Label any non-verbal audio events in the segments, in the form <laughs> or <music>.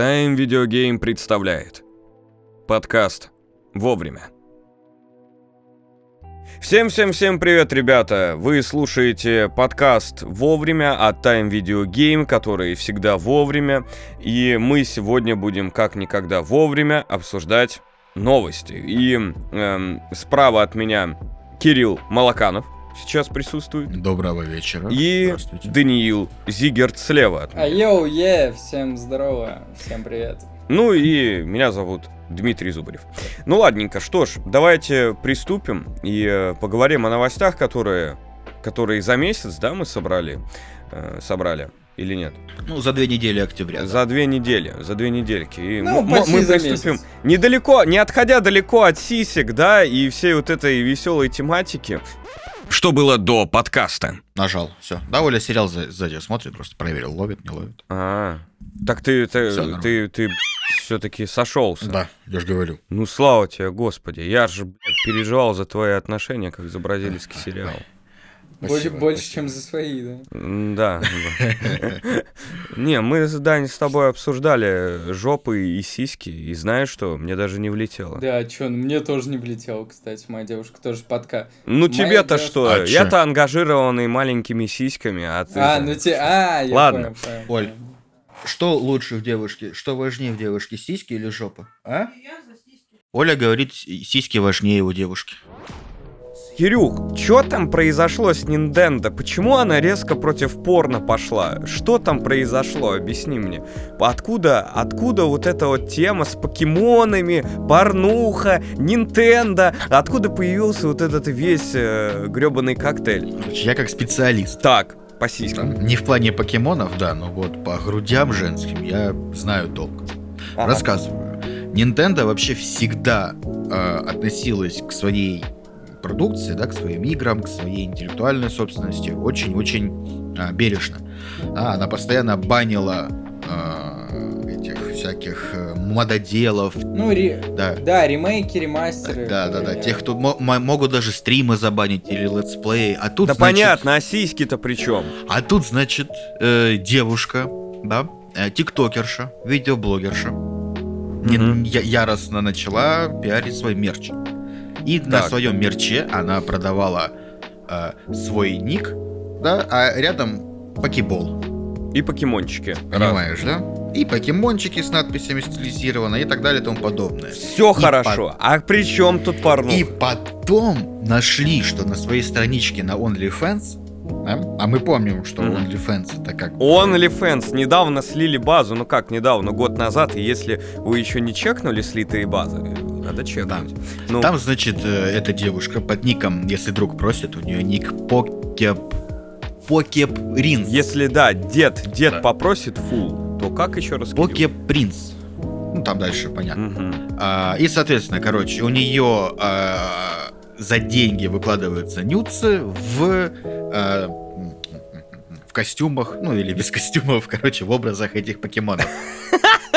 Time Video Game представляет подкаст «Вовремя». Всем-всем-всем привет, ребята! Вы слушаете подкаст «Вовремя» от Time Video Game, который всегда вовремя. И мы сегодня будем как никогда вовремя обсуждать новости. И эм, справа от меня Кирилл Малаканов сейчас присутствует. Доброго вечера. И. Даниил Зигерт слева от меня. А йоу, е, всем здорово, всем привет. Ну и меня зовут Дмитрий Зубарев. Ну ладненько, что ж, давайте приступим и э, поговорим о новостях, которые, которые за месяц, да, мы собрали, э, собрали или нет? Ну, за две недели октября. да. За две недели, за две недельки. И Ну, м- м- почти мы за приступим месяц. недалеко, не отходя далеко от сисек, да, и всей вот этой веселой тематики. Что было до подкаста? Нажал, все. Да, Оля сериал за- сзади смотрит, просто проверил, ловит, не ловит. А, так ты, ты, Всё нормально. ты, ты все-таки сошелся. Да, я же говорю. Ну, слава тебе, Господи. Я же блядь, переживал за твои отношения, как за бразильский сериал. Больше, Спасибо, больше, спасибо. чем за свои, да. Да. Не, мы с Даней с тобой обсуждали жопы и сиськи, и знаешь что, мне даже не влетело. Да, чё, ну мне тоже не влетело, кстати, моя девушка тоже подка. Ну тебе-то что? А? Я-то ангажированный маленькими сиськами, а ты... А, ну те, а, я Ладно. Оль. Что лучше в девушке? Что важнее в девушке, сиськи или жопа? А? Оля говорит, сиськи важнее у девушки. Кирюх, что там произошло с Nintendo? Почему она резко против порно пошла? Что там произошло? Объясни мне. Откуда, откуда вот эта вот тема с покемонами, порнуха, Nintendo? Откуда появился вот этот весь э, гребаный коктейль? Я как специалист. Так, по сиськам. Там, не в плане покемонов, да, но вот по грудям женским я знаю толк. Ага. Рассказываю. Nintendo вообще всегда э, относилась к своей продукции, да, к своим играм, к своей интеллектуальной собственности очень-очень э, бережно. А, она постоянно банила э, этих всяких э, мододелов, Ну, ре- да. да, ремейки, ремастеры. Да, да, да, э, тех, кто мо- мо- могут даже стримы забанить или летсплеи. А тут, Да значит, понятно, а сиськи-то при чем? а тут, значит, э, девушка, да, э, тиктокерша, видеоблогерша, я- яростно начала пиарить свой мерч. И на Так. своем мерче она продавала э, свой ник, да, а рядом покебол. И покемончики. Понимаешь, да? И покемончики с надписями стилизировано и так далее и тому подобное. Все И хорошо. А при чем тут порно? И потом нашли, что на своей страничке на OnlyFans, да, а мы помним, что Мгм. OnlyFans это как... OnlyFans недавно слили базу, ну как недавно, год назад, и если вы еще не чекнули слитые базы, надо чекнуть. Ну, Там, значит, э, эта девушка под ником, если друг просит, у нее ник Покеп... Покеп Ринс. если да, дед, дед Да. попросит фул, то как еще раз? Покеп Принц. Ну, там дальше понятно. Мгм. А, и, соответственно, короче, у нее за деньги выкладываются нюцы в... а, в костюмах, ну или без <laughs> костюмов, короче, в образах этих покемонов. <laughs>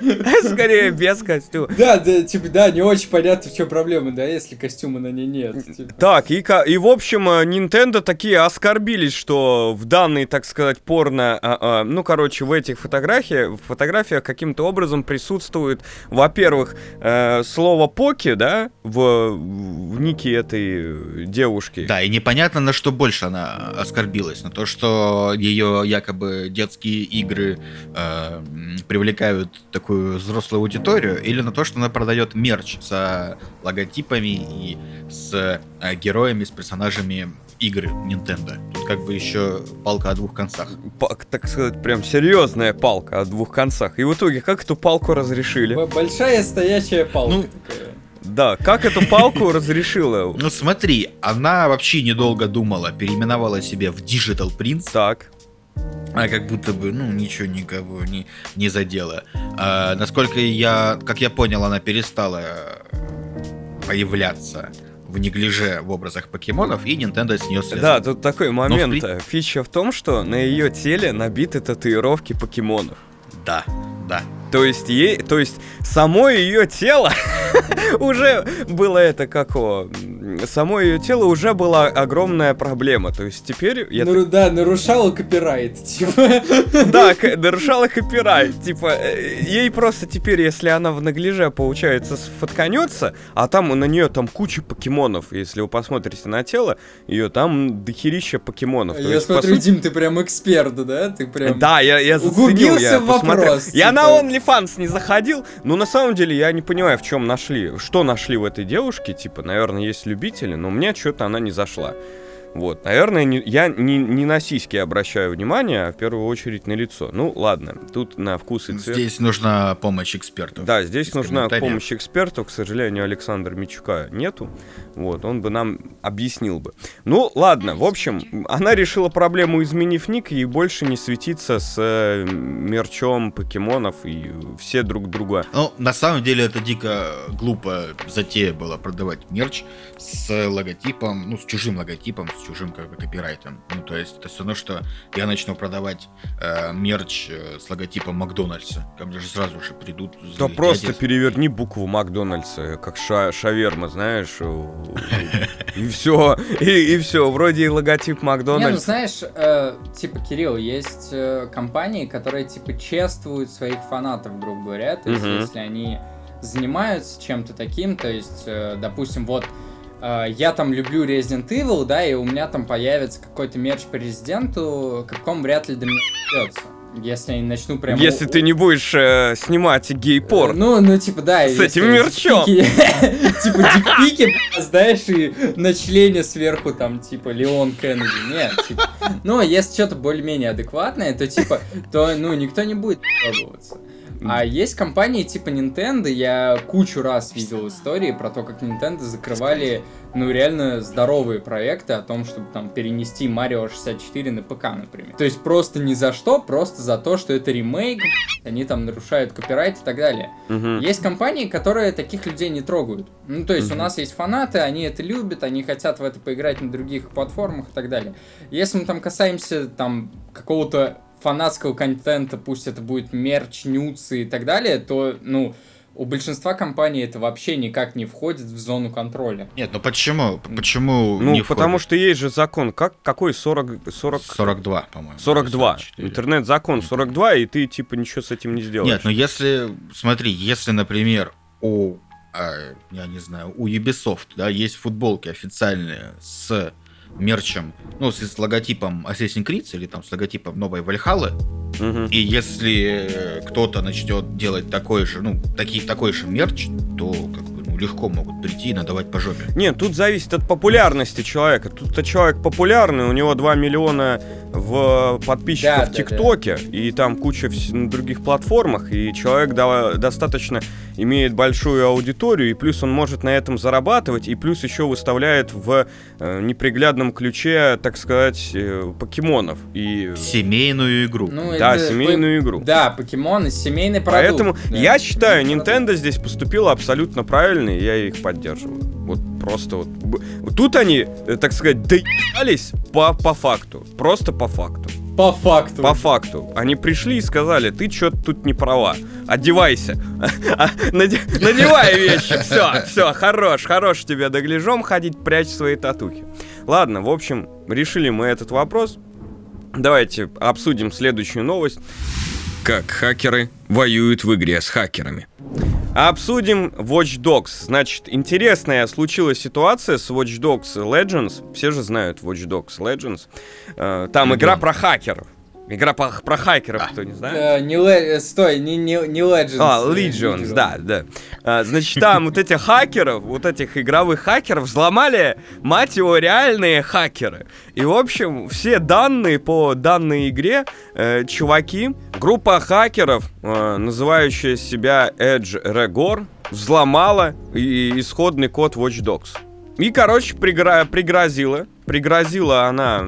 <laughs> Скорее без костюма. Да, да, типа, да, не очень понятно, в чем проблема, да, если костюма на ней нет. типа. Так, и, и в общем, э, Nintendo такие оскорбились, что в данной, так сказать, порно, а, а, ну, короче, в этих фотографиях, в фотографиях каким-то образом присутствует, во-первых, э, слово «поки», да, в, в нике этой девушки. Да, и непонятно, на что больше она оскорбилась. На то, что ее якобы детские игры э, привлекают такую взрослую аудиторию, или на то, что она продает мерч с логотипами и с э, героями, с персонажами игры Nintendo. Тут как бы еще палка о двух концах. Па- так сказать, прям серьезная палка о двух концах. И в итоге, как эту палку разрешили? Большая стоячая палка Ну, такая. Да, как эту палку разрешила? Ну смотри, она вообще недолго думала, переименовала себя в Digital Prince, Так. А как будто бы, ну, ничего никого не, не задело. А, насколько я, как я понял, она перестала появляться в неглиже в образах покемонов, и Nintendo с нее слезла. Да, тут такой момент. при- э, Фича в том, что на ее теле набиты татуировки покемонов. да, да. То есть ей, то есть само ее тело <laughs> уже было это как о, м, само ее тело уже была огромная проблема. То есть теперь я Ну да, нарушала копирайт, типа. Да, нарушала копирайт. Типа, э, ей просто теперь, если она в наглиже, получается, сфотканется, а там на нее там куча покемонов. Если вы посмотрите на тело, ее там дохерища покемонов. То Я есть, смотрю, сути- Дим, ты прям эксперт, да? Ты прям... Да, я, я заценил, я посмотрел. вопрос, Я типа. на OnlyFans не заходил, но на самом деле я не понимаю, в чем нашли, что нашли в этой девушке. Типа, наверное, есть любители, но мне что-то она не зашла. Вот, наверное, не- я не, не на сиськи обращаю внимание, а в первую очередь на лицо. Ну, ладно, тут на вкус и цвет. Здесь нужна помощь экспертов. Да, здесь нужна помощь экспертов. К сожалению, Александра Мичука нету. Вот, он бы нам объяснил бы. Ну, ладно, в общем, она решила проблему, изменив ник, и больше не светиться с э, мерчом покемонов и все друг друга. Ну, на самом деле, это дико глупо затея была продавать мерч с логотипом, ну, с чужим логотипом, с чужим как бы копирайтом. Ну, то есть, это все равно, что я начну продавать э, мерч э, с логотипом Макдональдса. Ко мне же сразу же придут Да злые просто дяди. переверни букву Макдональдса, как ша- шаверма, знаешь, и все, и все, вроде и логотип Не, ну Макдональдса. знаешь, э, типа, Кирилл, есть э, компании, которые, типа, чествуют своих фанатов, грубо говоря. То есть, если они занимаются чем-то таким, то есть, допустим, вот я там люблю Resident Evil, да, и у меня там появится какой-то мерч по Резиденту, каком вряд ли до меня придется. Если я начну прям... Если ты не будешь э, снимать гей-порн. Ну, ну, типа, да. С этим мерчом. <laughs> Типа, дикпики, знаешь, и на члене сверху там, типа, Леон Кеннеди. Нет, типа. Ну, если что-то более-менее адекватное, то, типа, то, ну, никто не будет пробоваться. А есть компании типа Nintendo, я кучу раз видел истории про то, как Nintendo закрывали, ну, реально здоровые проекты о том, чтобы там перенести Mario 64 на ПК, например. То есть просто ни за что, просто за то, что это ремейк, они там нарушают копирайт и так далее. Мгм. Есть компании, которые таких людей не трогают. Ну, то есть у Мгм. нас есть фанаты, они это любят, они хотят в это поиграть на других платформах и так далее. Если мы там касаемся там какого-то фанатского контента, пусть это будет мерч, нюцы и так далее, то, ну, у большинства компаний это вообще никак не входит в зону контроля. Нет, ну почему? Почему Ну, не потому входит? что есть же закон. Как, какой 40... 40... 42, по-моему. 42. 44. Интернет-закон 42, и ты, типа, ничего с этим не сделаешь. Нет, ну если, смотри, если, например, у, а, я не знаю, у Ubisoft, да, есть футболки официальные с мерчем, ну, с, с логотипом Assassin's Creed или там с логотипом новой Вальхаллы, Мгм. и если кто-то начнет делать такой же, ну, такие, такой же мерч, то как бы ну, легко могут прийти и надавать по жопе. Нет, тут зависит от популярности человека. Тут-то человек популярный, у него 2 миллиона в подписчиков Да, в да, ТикТоке, и там куча вс- на других платформах, и человек да- достаточно имеет большую аудиторию, и плюс он может на этом зарабатывать, и плюс еще выставляет в э, неприглядном ключе, так сказать, э, покемонов. И Семейную игру. Ну, да, это- семейную игру. Да, покемоны, семейный продукт. Поэтому да. я считаю, Nintendo здесь поступила абсолютно правильно, и я их поддерживаю. Вот просто вот. Тут они, э, так сказать, доебались по, по факту. Просто по факту. По факту. По факту. Они пришли и сказали, ты что-то тут не права. Одевайся. <laughs> А, наде- Надевай вещи. Все, все, хорош, хорош тебе догляжом ходить, прячь свои татухи. Ладно, в общем, решили мы этот вопрос. Давайте обсудим следующую новость. Как хакеры воюют в игре с хакерами. Обсудим Watch Dogs. Значит, интересная случилась ситуация с Watch Dogs Legends. Все же знают Watch Dogs Legends. Э, Там Мгм. игра про хакеров. Игра про, про хакеров, кто не знает. Э, не ле- э, Стой, не, не, не Legends. А, э, Legions, да, да. А, значит, там вот этих хакеров, вот этих игровых хакеров взломали, мать его, реальные хакеры. И, в общем, все данные по данной игре, э, чуваки, группа хакеров, э, называющая себя Edge Regor, взломала и- исходный код Watch Dogs. И, короче, пригра- пригрозила, пригрозила она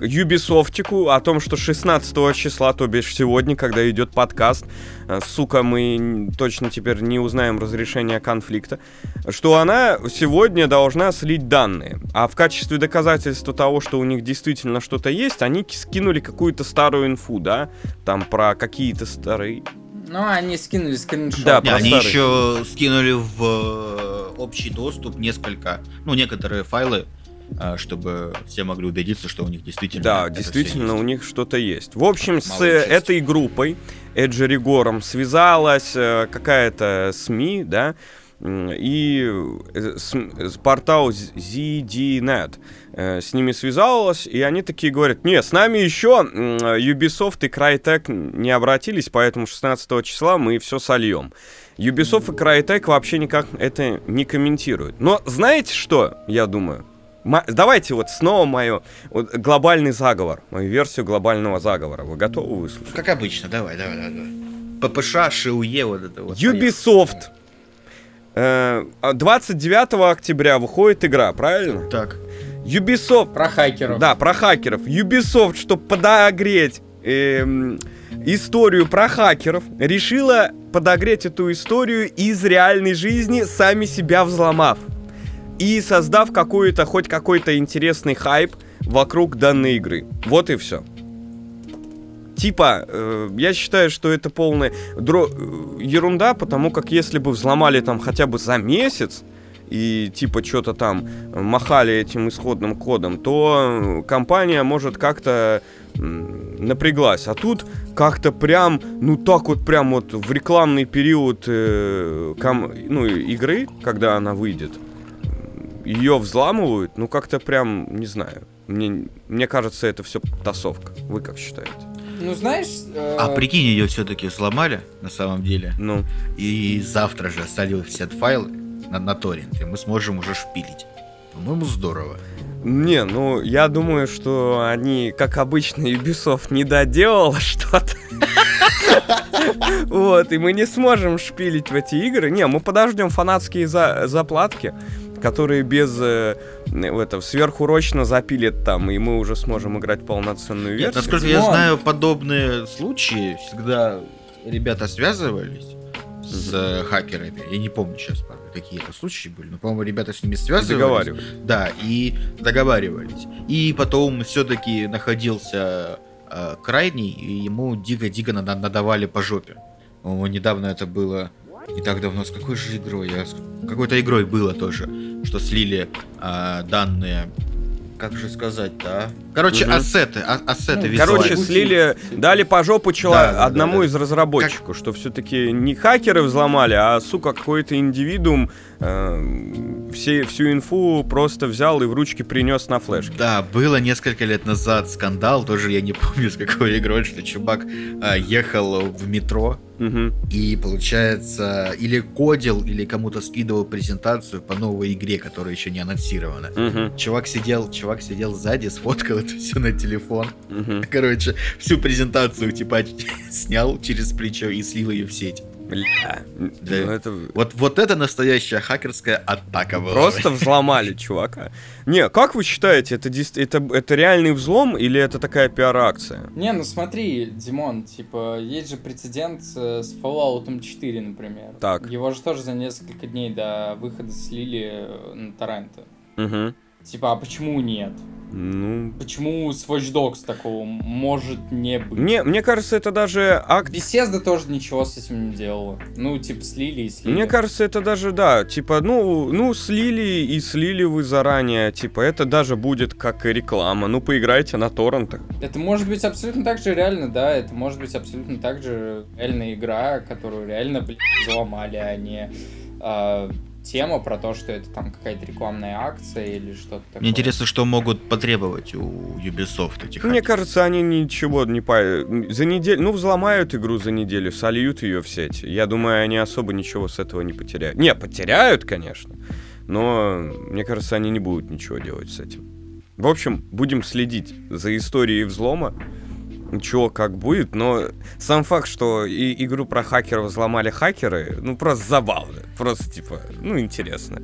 Юбисофтику о том, что 16 числа, то бишь сегодня, когда идет подкаст, э, сука, мы точно теперь не узнаем разрешения конфликта, что она сегодня должна слить данные. А в качестве доказательства того, что у них действительно что-то есть, они ки- скинули какую-то старую инфу, да, там про какие-то старые... Ну, они скинули скриншот. Да, Не, они еще скинули в э, общий доступ, несколько, ну, некоторые файлы, чтобы все могли убедиться, что у них действительно Да, действительно, у них что-то есть. В общем, с Малая э, часть. этой группой Эджери Гором связалась э, какая-то СМИ, да, и э, портал ZDNet э, с ними связалась, и они такие говорят, не, с нами еще Ubisoft и Crytek не обратились, поэтому 16 числа мы все сольем. Ubisoft и Crytek вообще никак это не комментируют. Но знаете что, я думаю? Ма- Давайте вот снова мою вот, глобальный заговор, мою версию глобального заговора. Вы готовы выслушать? Как обычно, давай, давай, давай. ППШ, ШУЕ, вот это вот. Ubisoft. Э, 29 октября выходит игра, правильно? Так. Ubisoft. Про хакеров. Да, про хакеров. Ubisoft, чтобы подогреть эм, историю про хакеров, решила подогреть эту историю из реальной жизни, сами себя взломав. И создав какой-то, хоть какой-то интересный хайп вокруг данной игры. Вот и все. Типа, э, я считаю, что это полная дро- э, ерунда, потому как если бы взломали там хотя бы за месяц, и типа что-то там махали этим исходным кодом, то компания может как-то напряглась. А тут как-то прям, ну так вот прям вот в рекламный период э, ком- ну, игры, когда она выйдет, ее взламывают, ну как-то прям, не знаю. Мне, мне кажется, это все тасовка. Вы как считаете? Ну, знаешь... э, А прикинь, ее все-таки взломали на самом деле. Ну, И завтра же солил все файлы на, на торрент, и мы сможем уже шпилить. По-моему, здорово. не, ну, я думаю, что они, как обычно, Ubisoft не доделал <laughs> что-то. Вот, и мы не сможем шпилить в эти игры. Не, мы подождем фанатские за- заплатки, которые без э, в это, сверхурочно запилят там, и мы уже сможем играть полноценную Нет, версию. насколько я знаю, подобные случаи всегда ребята связывались с э, хакерами. Я не помню сейчас, какие это случаи были, но, по-моему, ребята с ними связывались. Договаривались. Да, и договаривались. И потом все-таки находился э, крайний, и ему дико-дико нада- надавали по жопе. По-моему, недавно это было не так давно. С какой же игрой? Я... с Какой-то игрой было тоже, что слили э, данные. Как же сказать-то, а? Короче, Мгм. ассеты, а- ассеты Ну, Короче, слили, дали по жопу чело- Да, да, да, одному да. из разработчиков, что все-таки не хакеры взломали, а, сука, какой-то индивидуум э, все, всю инфу просто взял и в ручки принес на флешке. Да, было несколько лет назад скандал, тоже я не <laughs> помню с какой игрой, что чувак а, ехал в метро, Мгм. И получается, или кодил, или кому-то скидывал презентацию по новой игре, которая еще не анонсирована. Мгм. Чувак сидел, чувак сидел сзади, сфоткал <laughs> это все на телефон. Мгм. Короче, всю презентацию типа <laughs> снял через плечо и слил ее в сеть. Бля. Да. Ну, это Вот, вот это настоящая хакерская атака была. просто <laughs> взломали чувака. Не, как вы считаете, это, это, это реальный взлом или это такая пиар-акция? Не, ну смотри, Димон, типа, есть же прецедент э, с Fallout 4, например. Так. Его же тоже за несколько дней до выхода слили э, на торренты. Мгм. Типа, а почему нет? Ну, Почему с Watch Dogs такого может не быть? мне, мне кажется, это даже акт Bethesda тоже ничего с этим не делала. Ну, типа, слили и слили. Мне кажется, это даже, да, типа, ну, ну, слили и слили вы заранее, типа, это даже будет как и реклама, ну, поиграйте на торрентах. Это может быть абсолютно так же реально, да, это может быть абсолютно так же реальная игра, которую реально, блядь, взломали, а не а, тема про то, что это там какая-то рекламная акция или что-то такое. Мне интересно, что могут потребовать у Ubisoft этих Мне кажется, они ничего не по... За неделю, ну, взломают игру за неделю, сольют ее в сеть. Я думаю, они особо ничего с этого не потеряют. Не, потеряют, конечно, но мне кажется, они не будут ничего делать с этим. В общем, будем следить за историей взлома. Чего как будет, но сам факт, что и игру про хакеров взломали хакеры, ну просто забавно. Просто типа, ну интересно.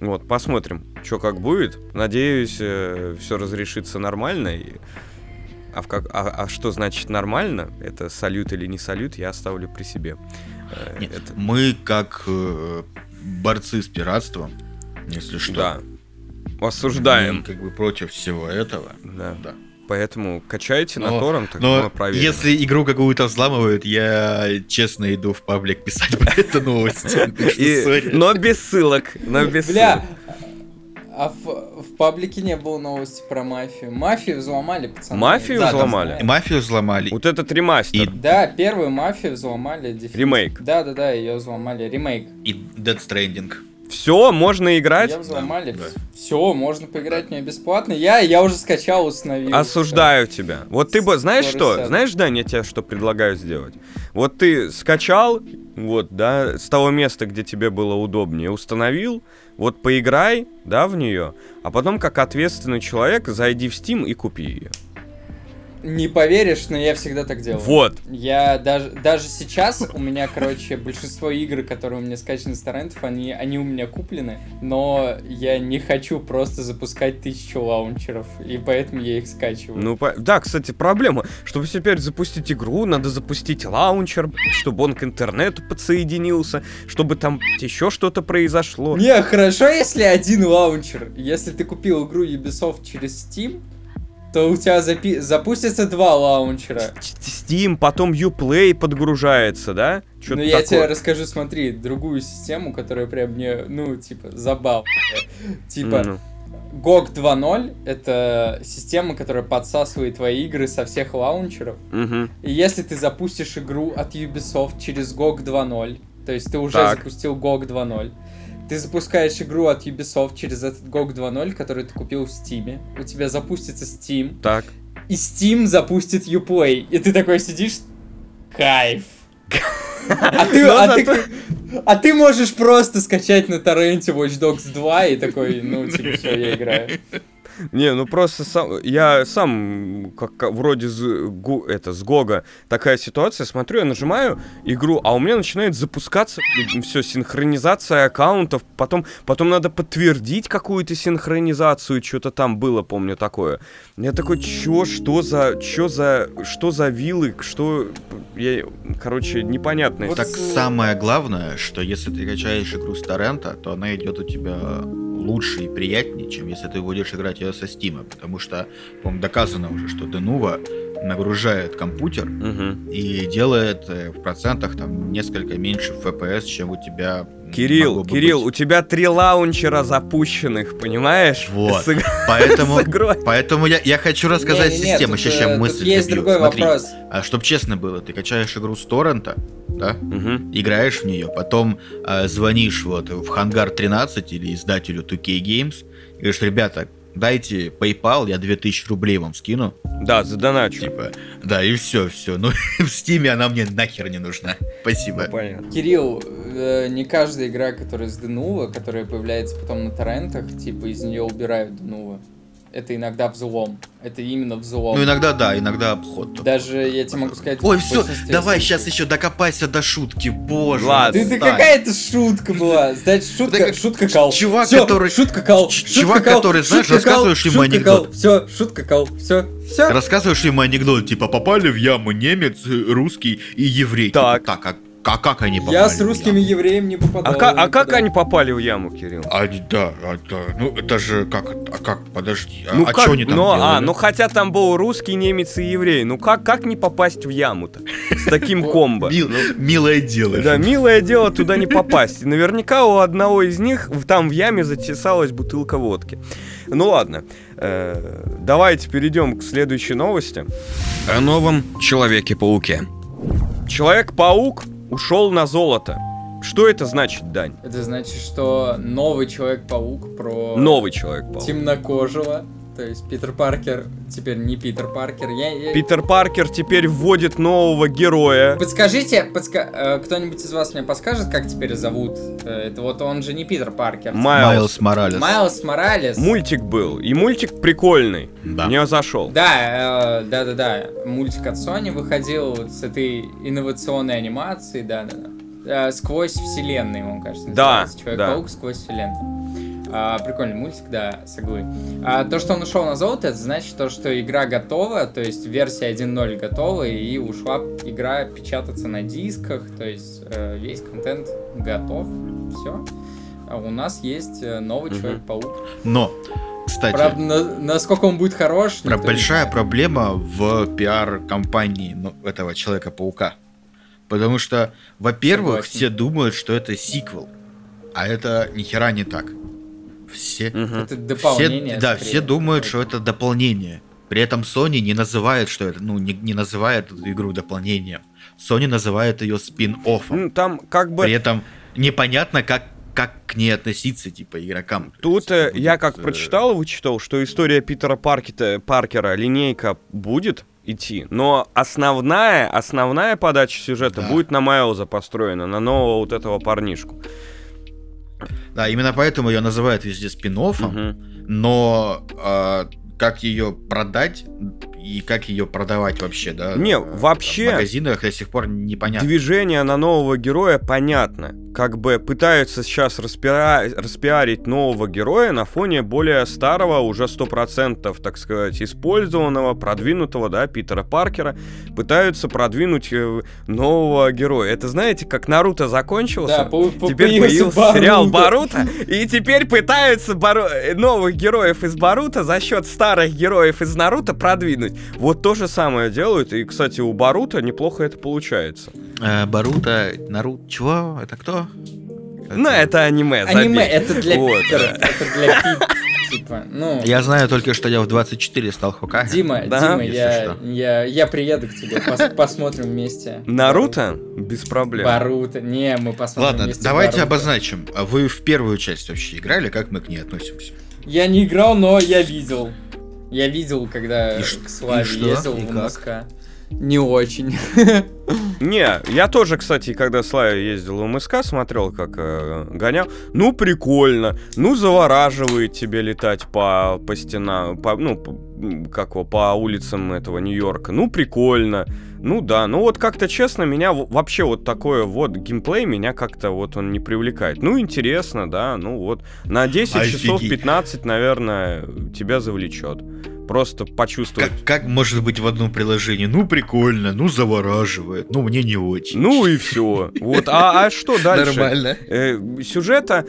Вот, посмотрим, что как будет. Надеюсь, все разрешится нормально. И... А, в как... а, а что значит нормально? Это салют или не салют, я оставлю при себе. Э, Нет, это- мы как э, борцы с пиратством, если что, Да. Осуждаем. мы как бы против всего этого. Да. Да. Поэтому качайте на Но- торрентах, Но мы проверим. если игру какую-то взламывают, я честно иду в паблик писать <laughs> про эту новость. <laughs> Но без ссылок, но без Бля, ссылок. а в, в паблике не было новости про мафию. Мафию взломали, пацаны. Мафию Да, да, взломали? знаем. Мафию взломали. Вот этот ремастер. И- Да, первую мафию взломали. дефи- Ремейк. Да, да, да, ее взломали. Ремейк. И Dead Stranding. Все, можно играть. Ее взломали. Да, Все, можно поиграть в нее бесплатно. Я, я уже скачал, установил. Осуждаю тебя. Вот ты бы, знаешь что? сяду. Знаешь, Дань, я тебе что предлагаю сделать? Вот ты скачал, вот, да, с того места, где тебе было удобнее, установил, вот поиграй, да, в нее, а потом, как ответственный человек, зайди в Steam и купи ее. Не поверишь, но я всегда так делаю. Вот. Я даже, даже сейчас у меня, короче, большинство игр, которые у меня скачаны с торрентов, они, они у меня куплены, но я не хочу просто запускать тысячу лаунчеров, и поэтому я их скачиваю. Ну, по- да, кстати, проблема. Чтобы теперь запустить игру, надо запустить лаунчер, чтобы он к интернету подсоединился, чтобы там еще что-то произошло. Не, хорошо, если один лаунчер. Если ты купил игру Ubisoft через Steam, то у тебя запи- запустится два лаунчера. Steam, потом Uplay подгружается, да? Чё-то Ну, я такое. тебе расскажу, смотри, другую систему, которая прям мне, ну, типа, забавная. Типа, Ну. GOG 2.0 — это система, которая подсасывает твои игры со всех лаунчеров. Мгм. И если ты запустишь игру от Ubisoft через GOG 2.0, то есть ты уже Так. запустил GOG 2.0, ты запускаешь игру от Ubisoft через этот GOG 2.0, который ты купил в Steam, у тебя запустится Steam, Так. и Steam запустит Uplay, и ты такой сидишь, кайф. А ты, а, ты, зато- а ты можешь просто скачать на торренте Watch Dogs 2 и такой, ну, типа, все, я играю. Не, ну просто сам, я сам, как, вроде с, Гу- это, с Гога такая ситуация, смотрю, я нажимаю игру, а у меня начинает запускаться все, синхронизация аккаунтов, потом, потом надо подтвердить какую-то синхронизацию, что-то там было, помню, такое. Я такой, чё, что за, чё за, что за вилы, что, я, короче, непонятно. Вот Так самое главное, что если ты качаешь игру с торрента, то она идет у тебя лучше и приятнее, чем если ты будешь играть ее со Стима, потому что, по-моему, доказано уже, что Denuvo нагружает компьютер Мгм. и делает э, в процентах там несколько меньше FPS, чем у тебя Кирилл, бы Кирилл, быть. у тебя три лаунчера запущенных, понимаешь? <laughs> Вот. С, иг- Поэтому, с игрой. поэтому я, я хочу рассказать Не-не-не, систему, тут, еще э, чем тут мысль есть добью. другой Смотри, вопрос. а чтоб честно было, ты качаешь игру с торрента, да, Мгм. играешь в нее, потом э, звонишь вот в Хангар 13 или издателю 2K Games и говоришь, ребята, дайте PayPal, я 2000 рублей вам скину. Да, задоначу. Типа, да, и все, все. Ну, <laughs> в Стиме она мне нахер не нужна. Спасибо. Понятно. Кирилл, э, не каждая игра, которая с Денува, которая появляется потом на торрентах, типа из нее убирают Денува. Это иногда взлом. Это именно взлом. Ну, иногда да, иногда обход. Даже я тебе могу сказать... Ой, все, давай случаев. сейчас еще докопайся до шутки, боже. Ладно. Ты, ты какая-то шутка была. Знаешь, шутка, шутка кал. чувак, Всё, который- Шутка кал. чувак, который, знаешь, рассказываешь ему анекдот. Все, шутка кал. Все, все. Рассказываешь ему анекдот, типа, попали в яму немец, русский и еврей. Типа, Так. Так, а, а как они попали Я с в русскими яму? евреями не попадал. А, ка- а как они попали в яму, Кирилл? А, да, а, да, ну это же как, а как, подожди, а, ну а как? чё они там ну, а, делали? ну хотя там был русский, немец и еврей. Ну как, как не попасть в яму-то? С таким комбо. Мил- милое дело. Да, милое дело туда не попасть. И наверняка у одного из них там в яме затесалась бутылка водки. Ну ладно, э, давайте перейдем к следующей новости. О новом Человеке-пауке. Человек-паук ушел на золото. Что это значит, Дань? Это значит, что новый Человек-паук про Новый Человек-паук. темнокожего, то есть Питер Паркер, теперь не Питер Паркер. Я, я- Питер Паркер теперь вводит нового героя. Подскажите, подска- э, кто-нибудь из вас мне подскажет, как теперь зовут? Э, Это вот он же не Питер Паркер. Майлз. Моралес. Майлз Моралес. Мультик был. И мультик прикольный. Да. Мне зашел. Да, э, да, да, да. Мультик от Sony выходил вот с этой инновационной анимацией, да, да, да. Э, сквозь вселенные, он кажется. Да. Человек-паук сквозь вселенную. А, прикольный мультик, да, соглы. А, то, что он ушел на золото, это значит то, что игра готова, то есть версия 1.0 готова, и ушла игра печататься на дисках, то есть э, весь контент готов, все. А у нас есть э, новый Мгм. Человек-паук. Но, кстати, Правда, на- насколько он будет хорош, про- большая проблема в пиар-компании ну, этого Человека-паука. Потому что, во-первых, все думают, что это сиквел. А это ни хера не так. Все. Это дополнение. все, да, все думают, что это дополнение. При этом Sony не называет, что это, ну, не, не называет эту игру дополнением. Sony называет ее спин-оффом. Ну, там как бы... При этом непонятно, как, как к ней относиться, типа, игрокам. Тут есть э, я будет, как э, прочитал и вычитал, что история Питера Паркета, Паркера, линейка будет идти, но основная, основная подача сюжета Да. будет на Майлза построена, на нового вот этого парнишку. Да, именно поэтому ее называют везде спин Мгм. но э, как ее продать и как ее продавать вообще, да? Не, вообще- В магазинах до сих пор непонятно. Движение на нового героя понятно. Как бы пытаются сейчас распиа- распиарить нового героя на фоне более старого, уже 100%, так сказать, использованного, продвинутого, да, Питера Паркера. Пытаются продвинуть э, нового героя. Это знаете, как Наруто закончился? Да, по- по- Теперь появился появился сериал. Баруто, и теперь пытаются Бару- новых героев из Баруто за счет старых героев из Наруто продвинуть. Вот то же самое делают, и, кстати, у Баруто неплохо это получается. Э, Боруто, Наруто, чего? Это кто? Ну, это аниме, Аниме, забей. это для Вот, питеров, это для типа, ну... Я знаю только, что я в 24 стал Хокаге. Дима, Да? Дима, Если я, что. я, я приеду к тебе, пос- <laughs> посмотрим вместе. Наруто? Без проблем. Баруто. Не, мы посмотрим Ладно, вместе давайте Боруто. обозначим. А вы в первую часть вообще играли? Как мы к ней относимся? Я не играл, но я видел. Я видел, когда И к Славе и ездил И в? МСК. Не очень. <laughs> Не, я тоже, кстати, когда Славя ездил в МСК, смотрел, как э, гонял. Ну, прикольно. Ну, завораживает тебе летать по, по стенам, по, ну, по- как его, по улицам этого Нью-Йорка. Ну, прикольно. Ну да, ну вот как-то честно, меня вообще вот такое вот геймплей меня как-то вот он не привлекает. Ну, интересно, да, ну вот на 10 часов Офигеть. 15, наверное, тебя завлечет. Просто почувствовать. Как, как может быть в одном приложении? Ну, прикольно, ну, завораживает, ну, мне не очень. Ну и все. Вот, а, а что <laughs> дальше? Нормально. Э, сюжета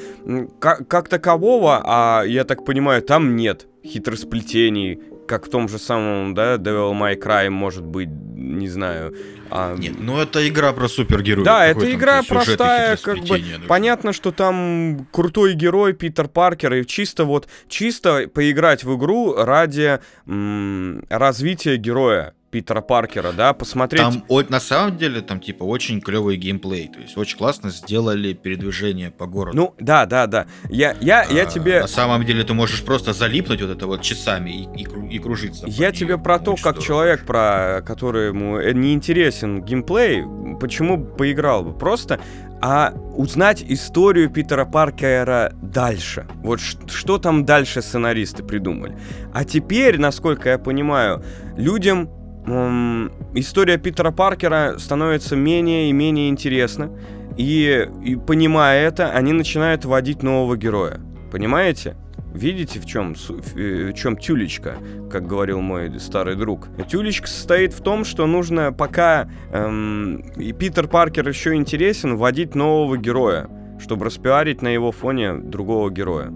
как, как такового, а я так понимаю, там нет хитросплетений, как в том же самом, да, Devil May Cry, может быть, не знаю. а, Нет, ну это игра про супергероев. Да, это игра простая, как бы нужно? понятно, что там крутой герой Питер Паркер, и чисто вот, чисто поиграть в игру ради м, развития героя Питера Паркера, да, посмотреть... Там на самом деле там типа очень клевый геймплей, то есть очень классно сделали передвижение по городу. Ну, да, да, да. Я, я, я А, тебе... На самом деле ты можешь просто залипнуть вот это вот часами и, и и кружиться. Я ней. тебе про то, Очень как здорово. человек, про которому э, не интересен геймплей, почему поиграл бы. Просто а узнать историю Питера Паркера дальше. Вот что там дальше сценаристы придумали. А теперь, насколько я понимаю, людям история Питера Паркера становится менее и менее интересна. И, и понимая это, они начинают вводить нового героя. Понимаете? Видите, в чем, в, э, чем тюлечка, как говорил мой старый друг? Тюлечка состоит в том, что нужно, пока эм, и Питер Паркер еще интересен, вводить нового героя, чтобы распиарить на его фоне другого героя.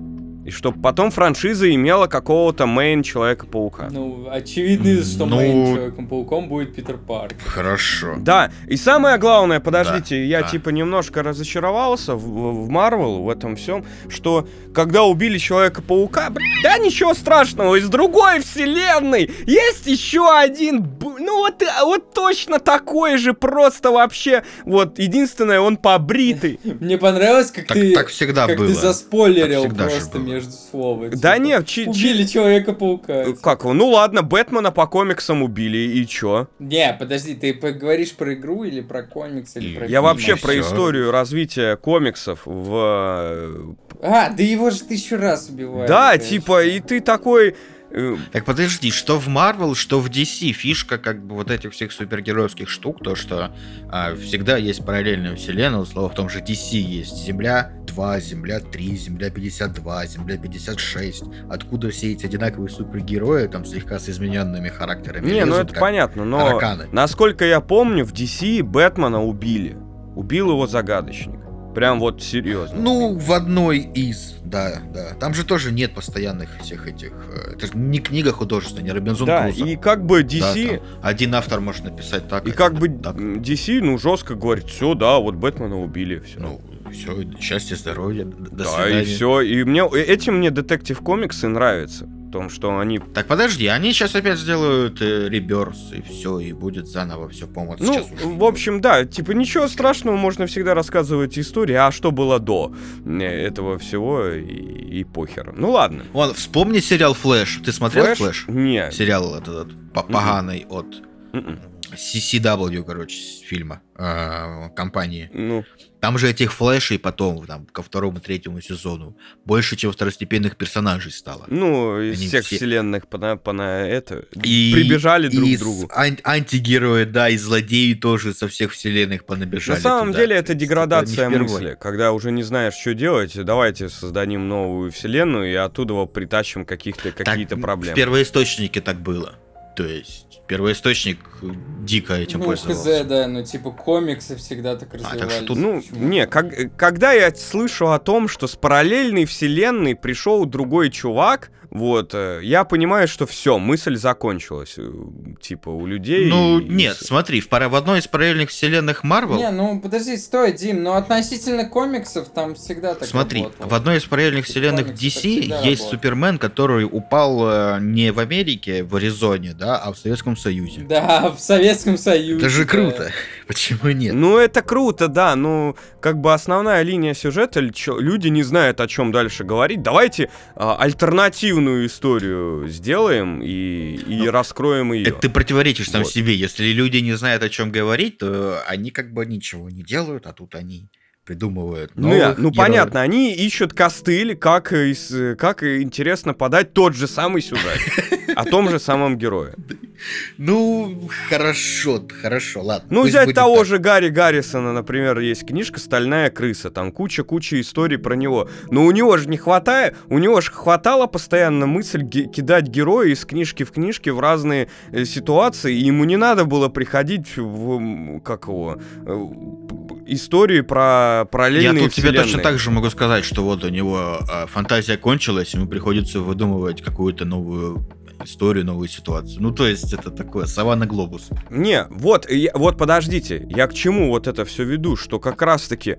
И чтобы потом франшиза имела какого-то main Человека-паука. Ну, очевидно, что Ну- main Человеком-пауком будет Питер Паркер. Хорошо. Да, и самое главное, подождите, я да. типа немножко разочаровался в, в Марвел, в этом всем, что когда убили Человека-паука, да ничего страшного, из другой вселенной есть еще один, ну вот, э, вот точно такой же, просто вообще, вот, единственное, он побритый. Мне понравилось, как ты... так всегда как было. ты заспойлерил просто было. Между слов. Да Типа, нет, чи- чи- Убили Человека-паука. э, Как его? Ну ладно, Бэтмена по комиксам убили, и чё? Не, подожди, ты поговоришь про игру или про комикс, или про Я фильм? вообще про всё. историю развития комиксов в... А, да его же тысячу раз убивают. Да, это типа, и ты такой... э, Так подожди, что в Marvel, что в DC фишка как бы вот этих всех супергеройских штук, то что а, всегда есть параллельная вселенная, условно в том же DC есть Земля 2, Земля 3, Земля 52, Земля 56. Откуда все эти одинаковые супергерои, там слегка с измененными характерами? Не, ну лезут, это как понятно, но тараканы. насколько я помню, в DC Бэтмена убили. Убил его загадочник. Прям вот серьезно. Ну, в одной из, да, да. Там же тоже нет постоянных всех этих... э, Это же не книга художественная, не Робинзон да, Крузо. и как бы Да, DC, там один автор может написать так. и как бы так. DC, ну, жестко говорит, все, да, вот Бэтмена убили, все. Ну, все, счастья, здоровья, д- до да, свидания. и все. И мне этим мне детектив комиксы нравятся. В том, что они Так, подожди, они сейчас опять сделают э, реберс, и все, и будет заново все по-моему. Ну, сейчас уже в общем, да, типа ничего страшного, можно всегда рассказывать истории, а что было до э, этого всего и, и похер. Ну ладно. Вон, вспомни сериал Флэш. Ты смотрел Флэш? Не. Сериал этот, этот по- поганый от М-м. CCW, короче, фильма, э, компании. Ну, Там же этих флешей потом, там, ко второму, третьему сезону, больше, чем второстепенных персонажей стало. ну, из Они всех все- вселенных по на, по на это И- прибежали друг и к другу. ан- антигерои, да, и злодеи тоже со всех вселенных понабежали. На самом туда. деле То это деградация впервые. мысли, когда уже не знаешь, что делать, давайте создадим новую вселенную и оттуда притащим каких-то какие-то проблемы. В первоисточнике так было. То есть первоисточник дико этим Ну, пользовался. хз, да, ну типа комиксы всегда так так что развивались. тут- Ну, Почему? не, как- когда я слышу о том, что с параллельной вселенной пришел другой чувак, вот, э, я понимаю, что все, мысль закончилась. э, Типа, у людей... Ну, и- нет, смотри, в, пара- в одной из параллельных вселенных Марвел... Не, ну подожди, стой, Дим, но относительно комиксов там всегда так Смотри, работало. в одной из параллельных вселенных DC есть работает. Супермен, который упал э, не в Америке, в Аризоне, да, а в Советском Союзе. Да, в Советском Союзе. Это же да. Почему нет? Ну, это круто, да, ну, как бы основная линия сюжета, люди не знают, о чем дальше говорить. Давайте а, альтернативную историю сделаем и, и раскроем ее. Это ты противоречишь сам Вот. себе. Если люди не знают, о чем говорить, то они как бы ничего не делают, а тут они придумывают Ну, новых я- ну героев. понятно, они ищут костыль, как, как интересно подать тот же самый сюжет о том же самом герое. <laughs> Ну, хорошо, хорошо, ладно. Ну, взять того так. же Гарри Гаррисона, например, есть книжка «Стальная крыса», там куча-куча историй про него. Но у него же не хватает, у него же хватало постоянно мысль кидать героя из книжки в книжки в разные э, ситуации, и ему не надо было приходить в, как его, э, истории про Я параллельные тут тебе точно так же могу сказать, что вот у него э, фантазия кончилась, ему приходится выдумывать какую-то новую историю, новую ситуацию. Ну, то есть, это такое, саванна глобус. Не, вот, я- вот подождите, я к чему вот это все веду, что как раз-таки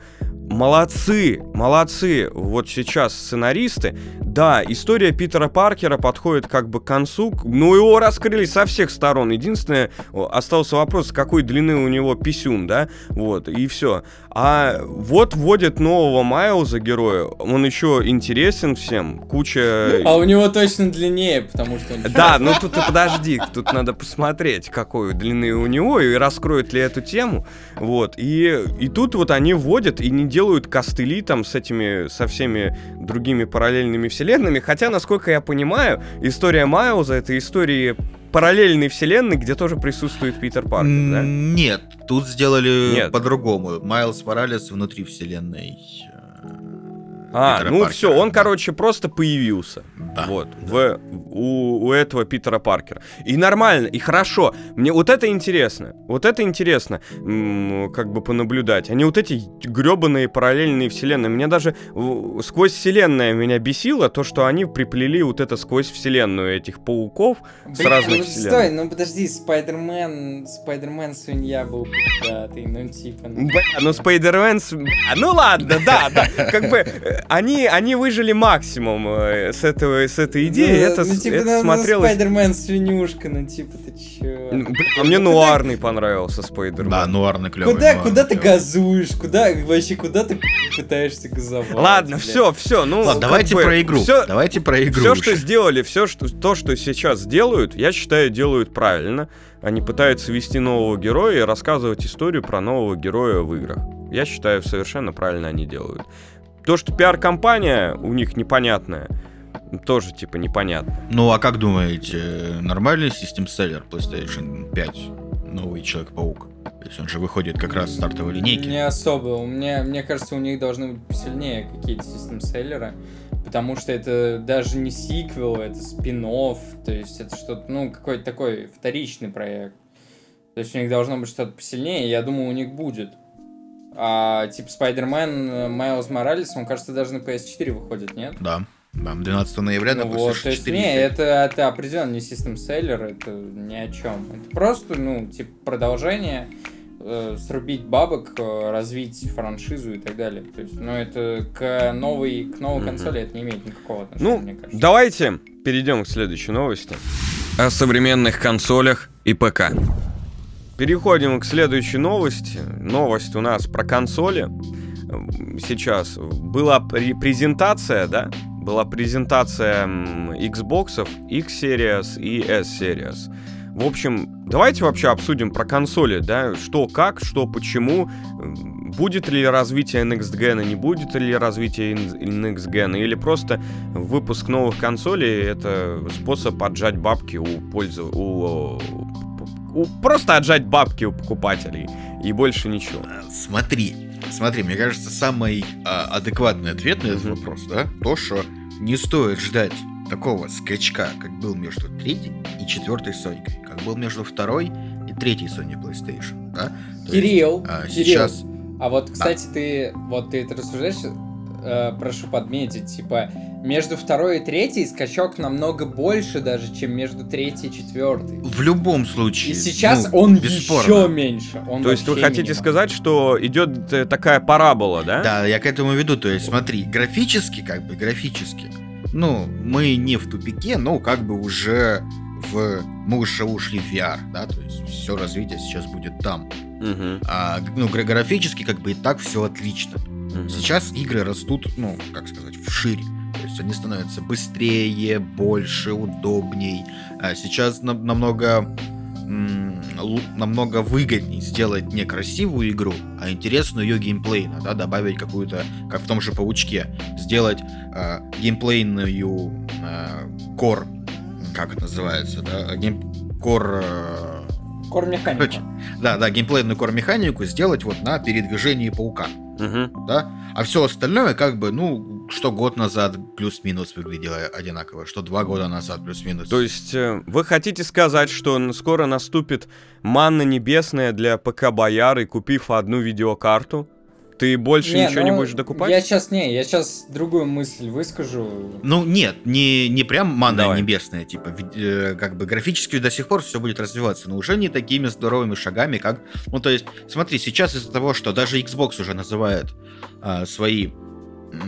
молодцы, молодцы, вот сейчас сценаристы, да, история Питера Паркера подходит как бы к концу, ну его раскрыли со всех сторон, единственное, остался вопрос, какой длины у него писюн, да, вот, и все. А вот вводят нового Майлза героя, он еще интересен всем, куча... А у него точно длиннее, потому что он Да, ну тут и подожди, тут надо посмотреть, какой длины у него и раскроют ли эту тему. Вот. И, и тут вот они вводят и не делают костыли там с этими, со всеми другими параллельными вселенными. Хотя, насколько я понимаю, история Майлза это история параллельной вселенной, где тоже присутствует Питер Паркер, да? Нет, тут сделали по-другому. Майлз Моралес внутри вселенной. А, Питера ну Паркера, все, он, да. короче, просто появился. Да. Вот, в, у, у этого Питера Паркера. И нормально, и хорошо. Мне вот это интересно. Вот это интересно, м, как бы понаблюдать. Они вот эти гребаные параллельные вселенные. Меня даже в- сквозь вселенная меня бесило то, что они приплели вот это сквозь вселенную этих пауков с Блин, разных ну вселенных. стой, ну подожди, Спайдермен, Спайдермен свинья был пиздатый, ну типа, ну. Бля, ну Спайдермен... с- бля, Ну ладно, да, да. Как бы э, они, они выжили максимум э, с, этого, с этой идеи. Ну, это ну, с- типа, это ну, смотрелось... Спайдермен свинюшка, ну типа, ты чё? Ну, блин, а мне куда- нуарный понравился Спайдермен. Да, нуарный клевый. Куда, нуарный куда ты клёвый. газуешь? Куда, вообще, куда ты пытаешься газовать? Ладно, блядь? все, все, ну. Ладно, давайте бы про игру. Все, Давайте про игру. все, что сделали, все, что то, что сейчас делают, я считаю, делают правильно. Они пытаются вести нового героя и рассказывать историю про нового героя в играх. Я считаю, совершенно правильно они делают. То, что пиар-компания у них непонятная, тоже типа непонятно. Ну, а как думаете, нормальный систем-селлер PlayStation 5? Новый Человек-паук? То есть он же выходит как раз с стартовой линейки. Не особо. У меня, мне кажется, у них должны быть посильнее какие-то систем-селлеры. Потому что это даже не сиквел, это спин то есть это что-то, ну, какой-то такой вторичный проект. То есть у них должно быть что-то посильнее, я думаю, у них будет. А типа Спайдермен э, Майлз Моралес, он, кажется, даже на PS4 выходит, нет? Да. Да, 12 ноября на Ну вот, то есть, PlayStation 4. не, это, это определенно не систем селлер, это ни о чем. Это просто, ну, типа, продолжение, э, срубить бабок, э, развить франшизу и так далее. То есть, ну, это к новой, к новой Мгм. консоли это не имеет никакого отношения, Ну, мне кажется. давайте перейдем к следующей новости. О современных консолях и ПК. Переходим к следующей новости. Новость у нас про консоли. Сейчас была пре- презентация, да? Была презентация Xbox, X-Series и S-Series. В общем, давайте вообще обсудим про консоли, да? Что, как, что, почему. Будет ли развитие Next Gen, не будет ли развитие Next Gen, или просто выпуск новых консолей это способ отжать бабки у пользов... у- просто отжать бабки у покупателей и больше ничего. Э, Смотри, смотри, мне кажется, самый а, адекватный ответ на этот вопрос, да, то, что не стоит ждать такого скачка, как был между третьей и четвертой Сонькой, как был между второй и третьей Sony PlayStation, да? То есть, Кирилл, а, Кирилл, сейчас а вот, кстати, ты, вот ты это рассуждаешь, э, прошу подметить, типа, между второй и третьей скачок намного больше даже, чем между третьей и четвертой. в любом случае. И сейчас ну, он бесспорно. еще меньше. Он То есть вы хотите минимум. сказать, что идет э, такая парабола, да? Да, я к этому веду. То есть, смотри, графически, как бы, графически, ну, мы не в тупике, но как бы уже в... Мы уже ушли в VR, да, то есть все развитие сейчас будет там. Мгм, А, ну, гра- графически как бы и так все отлично. мгм. Сейчас игры растут, ну, как сказать, вширь. То есть они становятся быстрее, больше, удобней. А сейчас нам- намного намного выгодней сделать не красивую игру, а интересную ее геймплейно, да, добавить какую-то, как в том же Паучке, сделать а, геймплейную а, кор, как это называется, да, гейм, кор, а, Кор механика. Короче, да, да, геймплейную кор-механику сделать вот на передвижении паука, Мгм. да, а все остальное как бы, ну, что год назад плюс-минус выглядело одинаково, что два года назад плюс-минус. То есть э, вы хотите сказать, что скоро наступит манна небесная для ПК Бояры, купив одну видеокарту? Ты больше Не, ничего не ну, будешь докупать? Я сейчас не, я сейчас другую мысль выскажу. Ну, нет, не, не прям манна Давай. небесная, типа, ведь, э, как бы графически до сих пор все будет развиваться, но уже не такими здоровыми шагами, как... Ну, то есть, смотри, сейчас из-за того, что даже Xbox уже называет а, свои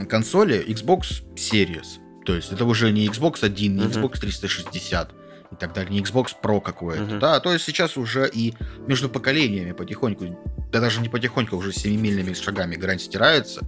консоли Xbox Series, то есть это уже не Xbox 1, не. Xbox 360 и так далее, не Xbox Pro какой-то, Мгм. да, то есть сейчас уже и между поколениями потихоньку, да даже не потихоньку, а уже семимильными шагами грань стирается,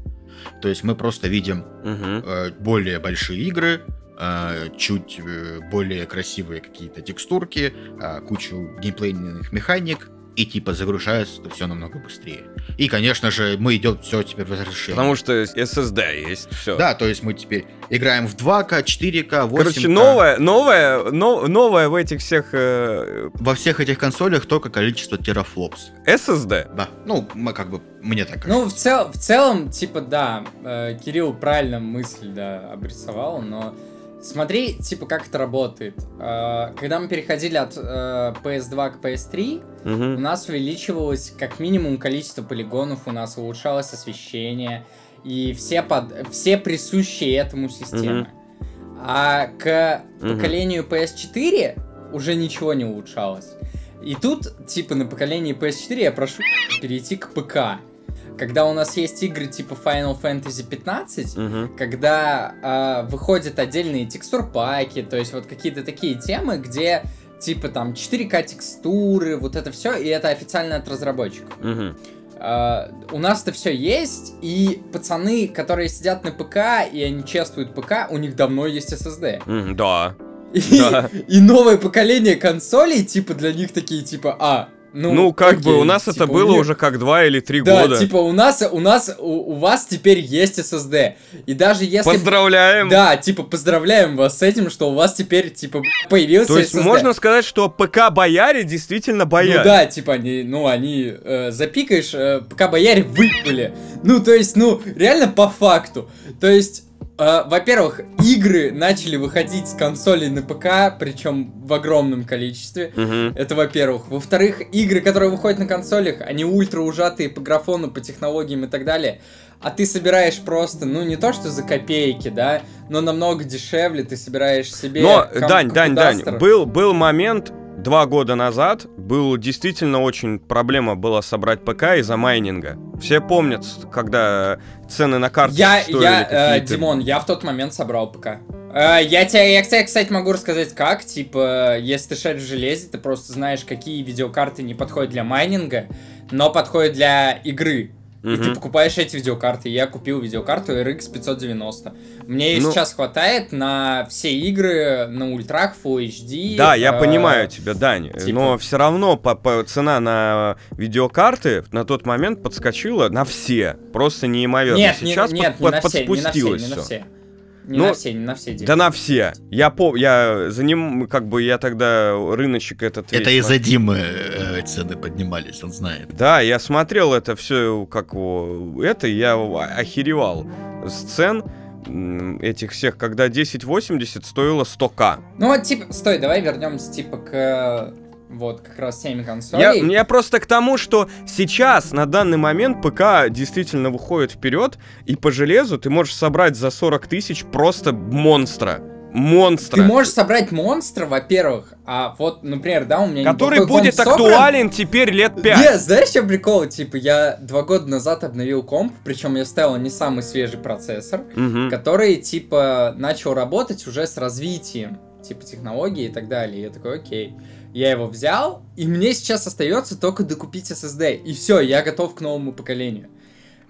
то есть мы просто видим Мгм. э, более большие игры, э, чуть э, более красивые какие-то текстурки, э, кучу геймплейных механик, и типа загружается это все намного быстрее. И, конечно же, мы идем все теперь в разрешение. Потому что SSD есть, все. Да, то есть мы теперь играем в 2К, 4К, 8К. Короче, новое, новое, но- новое в этих всех э, Во всех этих консолях только количество терафлопс. SSD. Да, ну, мы как бы, мне так кажется. Ну, в, цел, в целом, типа, да, э, Кирилл правильно мысль, да, обрисовал, но смотри, типа, как это работает. Э, когда мы переходили от э, PS2 к PS3, у Мгм. нас увеличивалось как минимум количество полигонов, у нас улучшалось освещение, и все, под, все присущие этому системы. А к поколению PS4 уже ничего не улучшалось. И тут, типа, на поколении PS4 я прошу перейти к ПК. Когда у нас есть игры типа Final Fantasy 15, Мгм. когда а, выходят отдельные текстур-паки, то есть вот какие-то такие темы, где типа там 4К текстуры, вот это все, и это официально от разработчиков. Мгм. А, у нас это все есть, и пацаны, которые сидят на ПК, и они чествуют ПК, у них давно есть SSD. М, Да. И, Да. и новое поколение консолей, типа, для них такие, типа, а, ну, Ну, как бы окей, у нас типа, это было них- уже как два или три Да, года. типа, у нас, у нас, у, у вас теперь есть SSD. И даже если... Поздравляем. Да, типа, поздравляем вас с этим, что у вас теперь, типа, появился То есть SSD. можно сказать, что ПК бояре действительно бояре. Ну да, типа, они, ну, они, э, запикаешь, э, пока бояре выпали. Ну, то есть, ну, реально по факту. То есть, во-первых, игры начали выходить с консолей на ПК, причем в огромном количестве. Мгм. Это во-первых. Во-вторых, игры, которые выходят на консолях, они ультра ужатые по графону, по технологиям и так далее. А ты собираешь просто, ну не то что за копейки, да, но намного дешевле ты собираешь себе... Но, Дань, Дань, Дань, был, был момент два года назад, был действительно очень проблема была собрать ПК из-за майнинга. Все помнят, когда цены на карты Я, стоили я, э, Димон, я в тот момент собрал ПК. Э, я тебе, я, кстати, могу рассказать как. Типа, если ты шаришь в железе, ты просто знаешь, какие видеокарты не подходят для майнинга, но подходят для игры. И Мгм. ты покупаешь эти видеокарты. Я купил видеокарту RX 590. Мне ее Ну- сейчас хватает на все игры на ультрах, Full HD. Да, я э, понимаю тебя, Дань, типа- но все равно по, по- цена на видеокарты на тот момент подскочила на все, просто неимоверно. Нет, не- Сейчас нет, под- не на под- все, не на все, не на все. Не Ну, на все, не на все. Дим. Да на все. Я по, я за ним, как бы я тогда рыночек этот. Это весь из-за Димы э, цены поднимались, он знает. Да, я смотрел это все, как это, я охеревал с цен этих всех, когда 1080 стоило 100к. Ну вот, типа, стой, давай вернемся, типа, к вот как раз теме Я, консолей. я просто к тому, что сейчас, на данный момент, ПК действительно выходит вперед, и по железу ты можешь собрать за 40 тысяч просто монстра. Монстра. Ты можешь собрать монстра, во-первых, а вот, например, да, у меня который будет собран. актуален теперь лет 5. Не, знаешь, что прикол? Типа, я два года назад обновил комп, причем я ставил не самый свежий процессор, Мгм. который, типа, начал работать уже с развитием, типа, технологий и так далее. Я такой, окей. Я его взял, и мне сейчас остается только докупить SSD. И все, я готов к новому поколению.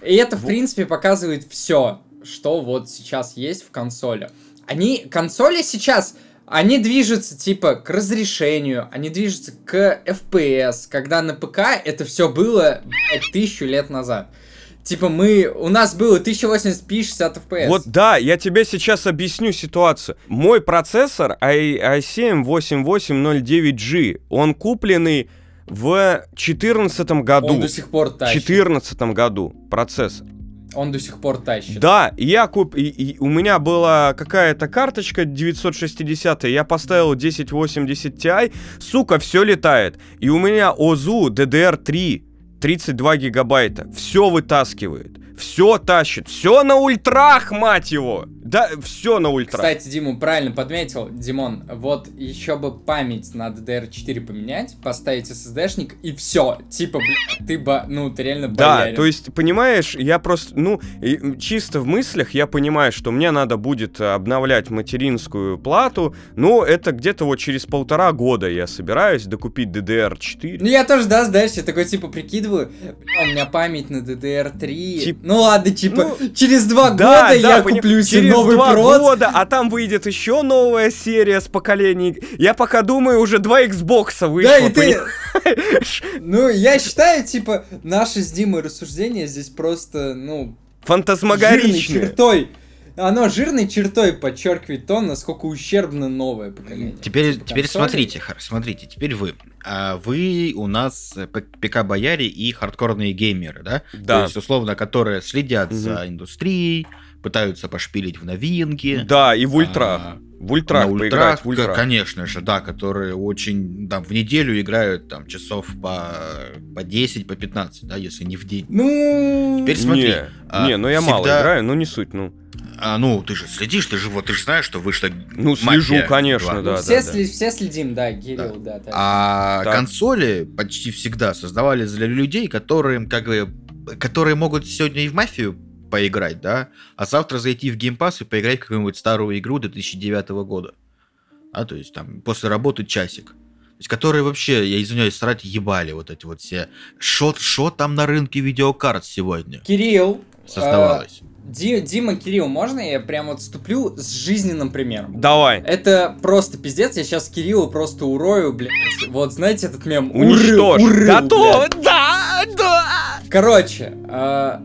И это, в Во- принципе, показывает все, что вот сейчас есть в консолях. Они, консоли сейчас, они движутся, типа, к разрешению, они движутся к FPS, когда на ПК это все было, блядь, тысячу лет назад. Типа мы, у нас было 1080p 60 FPS. Вот да, я тебе сейчас объясню ситуацию. Мой процессор i- i7 8809G, он купленный в 2014 году. Он до сих пор В тащит. 2014 году процессор. Он до сих пор тащит. Да, я куп... и- и у меня была какая-то карточка 960, я поставил 1080 Ti, сука, все летает. И у меня ОЗУ DDR3 32 гигабайта, все вытаскивает, все тащит, все на ультрах, мать его. Да, все на ультрах. Кстати, Диму правильно подметил, Димон, вот еще бы память на DDR4 поменять, поставить SSD-шник и все. Типа, бля, ты ба, ну, ты реально Да, боярин. то есть, понимаешь, я просто, ну, чисто в мыслях я понимаю, что мне надо будет обновлять материнскую плату, но это где-то вот через полтора года я собираюсь докупить DDR4. Ну, я тоже, да, знаешь, я такой, типа, прикидываю, у меня память на DDR3. Тип- Ну, ладно, типа, Ну, через два Да, года да, я куплю себе через новый два проц. года, а там выйдет еще новая серия с поколений. Я пока думаю, уже два Xbox вышло. Да, и ты... Ну, я считаю, типа, наши с Димой рассуждения здесь просто, ну, жирной Фантасмагоричные. чертой. Оно жирной чертой подчеркивает то, насколько ущербно новое поколение. Теперь, Типа теперь смотрите, смотрите, теперь вы. А вы у нас ПК-бояре и хардкорные геймеры, да? Да. То есть, условно, которые следят Мгм. за индустрией, пытаются пошпилить в новинки. Да, и в ультрах. А, В ультрах на поиграть, в ультрах, ультрах. конечно же, да, которые очень, там, в неделю играют, там, часов по, по 10, по 15, да, если не в день. Ну... Теперь смотри, Не, а, не, ну я мало всегда- играю, ну не суть, ну. А, ну, ты же следишь, ты же вот, ты же знаешь, что вышла Ну, слежу, «Мафия конечно, 2». да, Ну, все, да, сли- все следим, да, Кирилл, да. так. А Так. консоли почти всегда создавались для людей, которые как бы которые могут сегодня и в мафию поиграть, да, а завтра зайти в Pass и поиграть в какую-нибудь старую игру 2009 года. А, то есть там после работы часик. То есть, которые вообще, я извиняюсь, срать ебали вот эти вот все. Шо, шо там на рынке видеокарт сегодня Кирилл, создавалось? Ди- Дима, Кирилл, можно я прям вот вступлю с жизненным примером? Давай. Это просто пиздец, я сейчас Кириллу просто урою, блядь. Вот знаете этот мем? Уничтожь. Урыл, урыл, Готово. блядь. Да, да. Короче, э,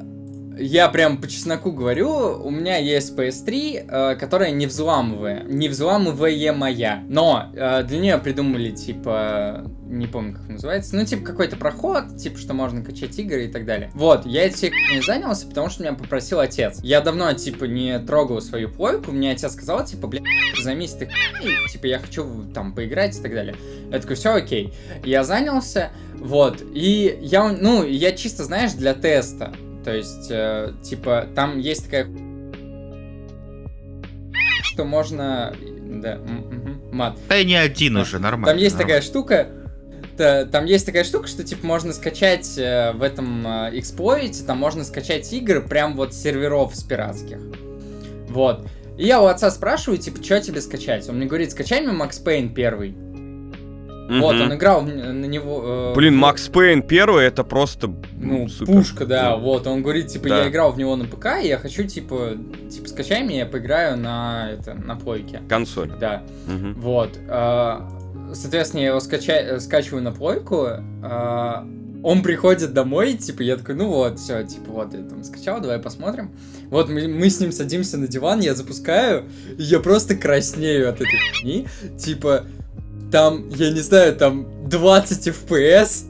я прям по чесноку говорю, у меня есть PS3, э, которая не взламывая, не взламываемая, но э, для нее придумали, типа, не помню, как называется, ну, типа, какой-то проход, типа, что можно качать игры и так далее. Вот, я этим не занялся, потому что меня попросил отец. Я давно, типа, не трогал свою плойку, мне отец сказал, типа, бля, займись ты типа, я хочу там поиграть и так далее. Я такой, все окей. Я занялся, вот, и я, ну, я чисто, знаешь, для теста, то есть, э, типа, там есть такая что можно... Да, мгм, мат. Да и не один Да. уже, нормально. Там есть нормально. такая штука, та- там есть такая штука, что типа можно скачать э, в этом э, эксплойте, там можно скачать игры прям вот с серверов с пиратских. Вот. И я у отца спрашиваю, типа, что тебе скачать? Он мне говорит, скачай мне Макс Пейн первый. Вот, Мгм. он играл на него... э, Блин, Макс Пейн первый это просто Ну, супер. пушка, да, вот. Он говорит, типа, Да. я играл в него на ПК, и я хочу, типа, типа, скачай мне, я поиграю на, это, на плойке. Консоль. Да. Мгм. Вот. а, Соответственно, я его скача- скачиваю на плойку. а, Он приходит домой, типа, я такой, ну вот, все, типа, вот, я там скачал, давай посмотрим. Вот мы, мы с ним садимся на диван, я запускаю, и я просто краснею от этой фигни. Типа, там, я не знаю, там 20 FPS,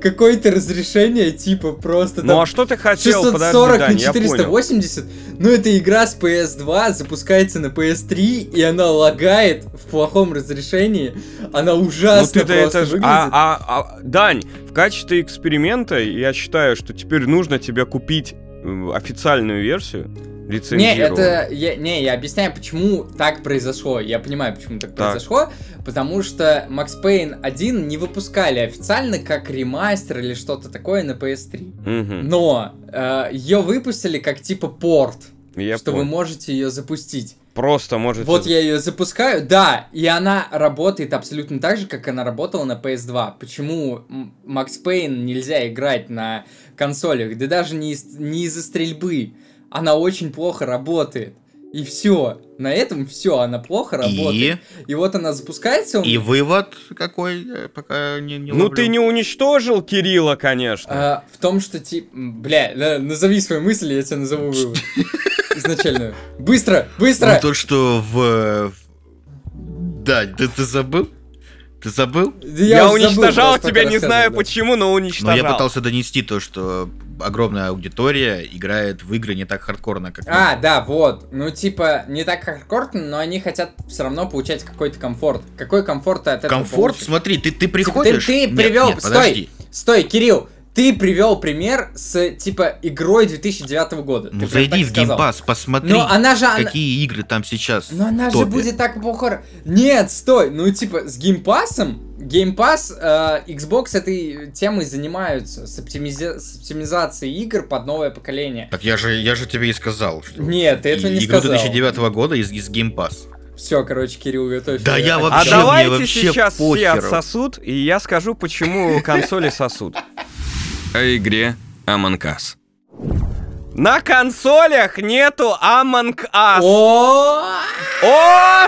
какое-то разрешение, типа, просто Ну а что ты хотел? 640 Подожди, на я понял. 480, ну это игра с PS2, запускается на PS3, и она лагает в плохом разрешении, она Ну ужасно ты-то просто это ж- выглядит. а, а, а, Дань, в качестве эксперимента я считаю, что теперь нужно тебе купить официальную версию, Не, лицензированную. это, я, не, я объясняю, почему так произошло. Я понимаю, почему так, Так. произошло. Потому что Max Payne 1 не выпускали официально как ремастер или что-то такое на PS3. Мгм. Но ее выпустили как типа порт, Я что вы понял. можете ее запустить. Просто можете... Вот я ее запускаю, да, и она работает абсолютно так же, как она работала на PS2. Почему Max Payne нельзя играть на консолях? Да даже не, из- не из-за стрельбы. Она очень плохо работает. И все. На этом все, она плохо И, работает. И, вот она запускается. у и вывод какой, э, пока не, не Ну ловлю. ты не уничтожил Кирилла, конечно. А, в том, что типа... Бля, да, назови свою мысль, я тебе назову вывод. Изначальную. Быстро, быстро! Ну, то, что в... Да, ты, ты забыл? Ты забыл? Я забыл, уничтожал просто тебя, не знаю да. почему, но Но уничтожал. я пытался донести то, что огромная аудитория играет в игры не так хардкорно, как... А, да, вот. Ну, типа, не так хардкорно, но они хотят все равно получать какой-то комфорт. Какой комфорт ты от этого Комфорт, получишь? смотри, ты, ты Типа, приходишь... ты Нет, привел... нет, Стой! подожди. Стой, Кирилл! Ты привел пример с, типа, игрой 2009 года. Ну Ты зайди в геймпас, посмотри, Но она же... она- какие игры там сейчас Но она же будет так плохо... Нет, стой! Ну, типа, с геймпасом... Геймпас, э, Xbox этой темой занимаются, с, оптимизи- с оптимизацией игр под новое поколение. Так я же, я же тебе и сказал, что... Нет, ты этого не игру сказал. 2009 года из, из геймпас. Все, короче, Кирилл, готовь. Да я А вообще- давайте мне вообще сейчас все похеру. отсосут, и я скажу, почему <laughs> консоли сосут. О игре Among Us. На консолях нету Among Us. О! О!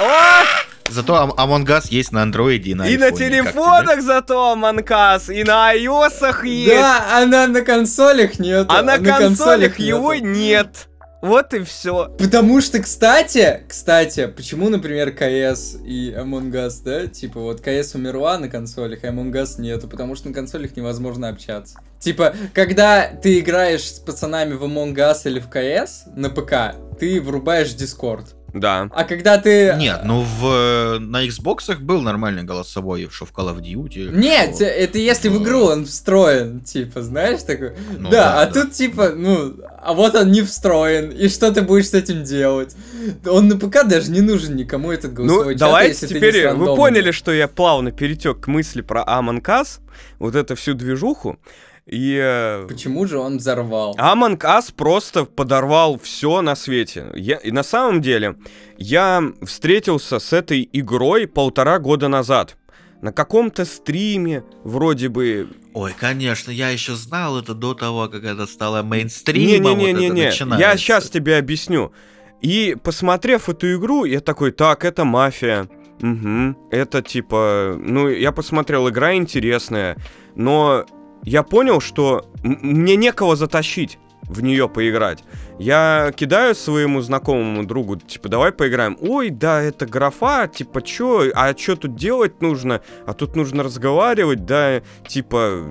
О! Зато Ам- Among Us есть на андроиде и на И на айфоне. Как тебе? телефонах зато Among Us, и на iOS есть. Да, она на консолях нет. а на консолях его нет. Вот и все. Потому что, кстати, кстати, почему, например, КС и Among Us, да? Типа, вот КС умерла на консолях, а Among Us нету, потому что на консолях невозможно общаться. Типа, когда ты играешь с пацанами в Among Us или в КС на ПК, ты врубаешь Discord. Да. А когда ты... Нет, ну в, на Xbox был нормальный голосовой, что в Call of Duty. Нет, что- это если в игру он встроен, типа, знаешь, такой. Ну да, да, а да. тут типа, ну, а вот он не встроен, и что ты будешь с этим делать? Он на ПК даже не нужен никому этот Ну, голосовой чат, давайте если ты не с теперь, вы поняли, что я плавно перетек к мысли про Among Us, вот эту всю движуху, и э, Почему же он взорвал? Among Us просто подорвал все на свете. Я, и на самом деле, я встретился с этой игрой полтора года назад. На каком-то стриме, вроде бы... Ой, конечно, я еще знал это до того, как это стало мейнстримом. вот это Не-не-не-не-не, я сейчас тебе объясню. И посмотрев эту игру, я такой, так, это мафия. Угу, это типа... Ну, я посмотрел, игра интересная, но я понял, что мне некого затащить. в нее поиграть. Я кидаю своему знакомому другу, типа, давай поиграем. Ой, да, это графа, типа, чё, а чё тут делать нужно? А тут нужно разговаривать, да, типа,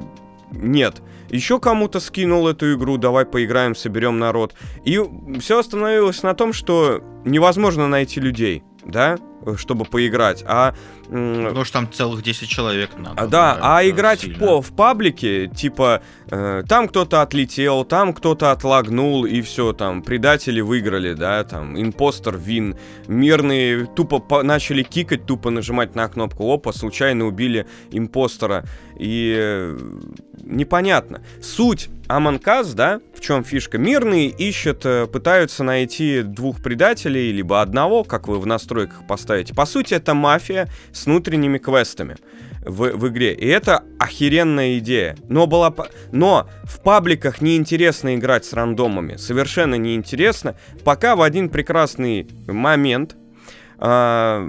нет. Еще кому-то скинул эту игру, давай поиграем, соберем народ. И все остановилось на том, что невозможно найти людей, да, чтобы поиграть. А Потому что там целых 10 человек надо. а, да, а играть сильно. по, в паблике, типа, э, там кто-то отлетел, там кто-то отлагнул, и все, там, предатели выиграли, да, там, импостер вин, мирные тупо по- начали кикать, тупо нажимать на кнопку, опа, случайно убили импостера, и э, непонятно. Суть Us, да, в чем фишка? Мирные ищут, э, пытаются найти двух предателей, либо одного, как вы в настройках поставите. По сути, это мафия с внутренними квестами в, в игре. И это охеренная идея. Но, была, но в пабликах неинтересно играть с рандомами. Совершенно неинтересно. Пока в один прекрасный момент а,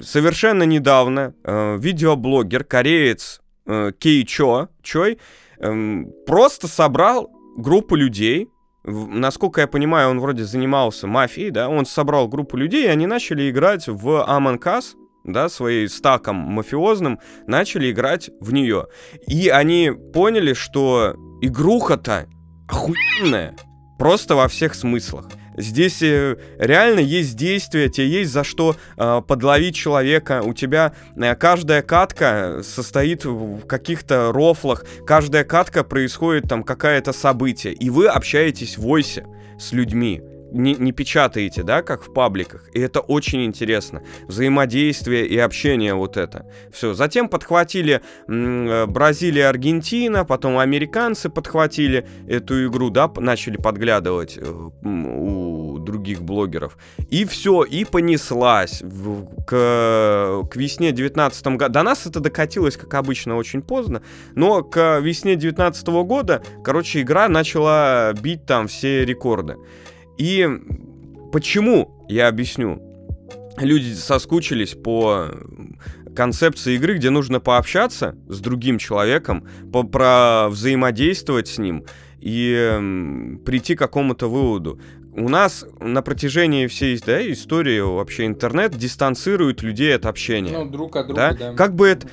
совершенно недавно а, видеоблогер, кореец э, Кей Чо, Чой, эм, просто собрал группу людей, насколько я понимаю, он вроде занимался мафией, да, он собрал группу людей, и они начали играть в Among Us, да, своим стаком мафиозным, начали играть в нее. И они поняли, что игруха-то охуенная, просто во всех смыслах. Здесь э, реально есть действие, тебе есть за что э, подловить человека. У тебя э, каждая катка состоит в в каких-то рофлах, каждая катка происходит там какое-то событие, и вы общаетесь в войсе с людьми. Не, не печатаете, да, как в пабликах. И это очень интересно. Взаимодействие и общение вот это. Все. Затем подхватили э, Бразилия, Аргентина, потом американцы подхватили эту игру, да, начали подглядывать э, у других блогеров. И все, и понеслась к, к весне 19 года. До нас это докатилось, как обычно, очень поздно, но к весне 19 года, короче, игра начала бить там все рекорды. И почему, я объясню. Люди соскучились по концепции игры, где нужно пообщаться с другим человеком, по про взаимодействовать с ним и прийти к какому-то выводу. У нас на протяжении всей да, истории вообще интернет дистанцирует людей от общения. Ну, друг от да? друга, да. Как бы это...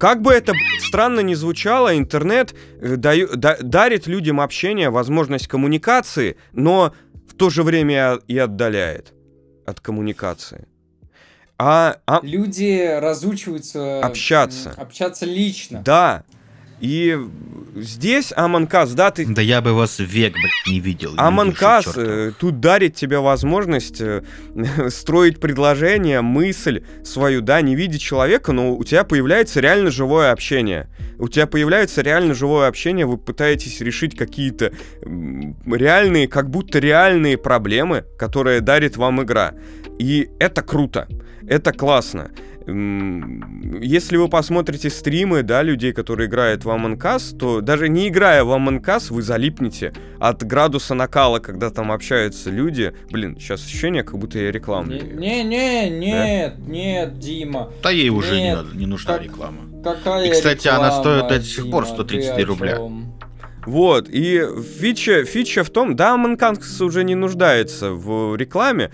Как бы это странно ни звучало, интернет э, даю- да- дарит людям общение, возможность коммуникации, но в то же время и отдаляет от коммуникации. А, а- Люди разучиваются... Общаться. Общаться лично. да, и здесь Us, да, ты Да я бы вас век, блядь, не видел. Чёрта. э, тут дарит тебе возможность э, <laughs> строить предложение, мысль свою, да, не видя человека, но у тебя появляется реально живое общение. У тебя появляется реально живое общение, вы пытаетесь решить какие-то реальные, как будто реальные проблемы, которые дарит вам игра. И это круто, это классно. Если вы посмотрите стримы, да, людей, которые играют в Among Us, то даже не играя в Among Us, вы залипнете от градуса накала, когда там общаются люди. Блин, сейчас ощущение, как будто я рекламу. Не-не, нет, нет, Дима. Да ей уже не, Нет, надо, не нужна как- реклама. Какая И, кстати, она реклама, стоит до сих пор Дима, 133 ты о рубля. чём? Вот, и фича, фича в том, да, Us уже не нуждается в рекламе,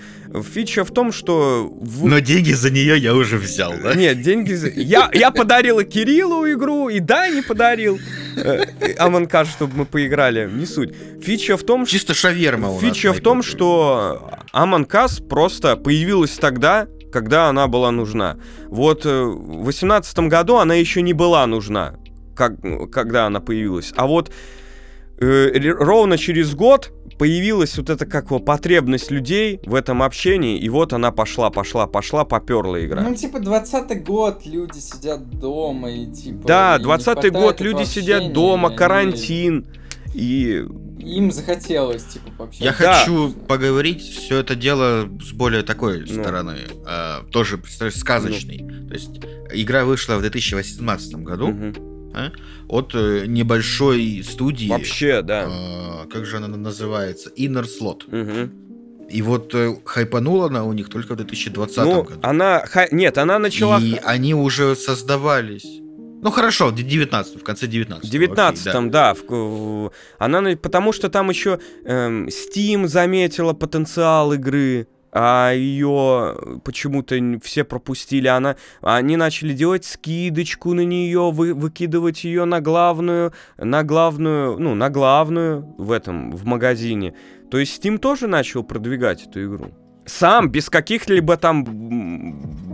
фича в том, что... в- Но деньги за нее я уже взял, да? Нет, деньги... за- Я, я подарила Кириллу игру, и да, не подарил. Э, Us, чтобы мы поиграли, не суть. Фича в том, что... Чисто шаверма у Фича в том, что Us просто появилась тогда, когда она была нужна. Вот э, в 2018 году она еще не была нужна, как, когда она появилась. А вот ровно через год появилась вот эта как его потребность людей в этом общении, и вот она пошла, пошла, пошла, поперла игра. Ну, типа, 20 год, люди сидят дома и типа... да, и не 20 хватает год, люди сидят дома, карантин. И Им захотелось, типа, пообщаться. Я Да. хочу поговорить все это дело с более такой Ну. стороны, э, тоже, представляешь, сказочной. То есть игра вышла в 2018 году мгм. от э, небольшой студии. вообще, да. э, как же она называется? Inner Slot. Мгм. И вот э, хайпанула она у них только в 2020 Ну, году. она... ха- Нет, она начала... И они уже создавались. Ну хорошо, в 19 в конце 19 В 19 да. в- в- она, на- потому что там еще эм, Steam заметила потенциал игры, а ее почему-то все пропустили. Она, они начали делать скидочку на нее, вы, выкидывать ее на главную, на главную, ну, на главную в этом, в магазине. То есть Steam тоже начал продвигать эту игру. Сам, без каких-либо там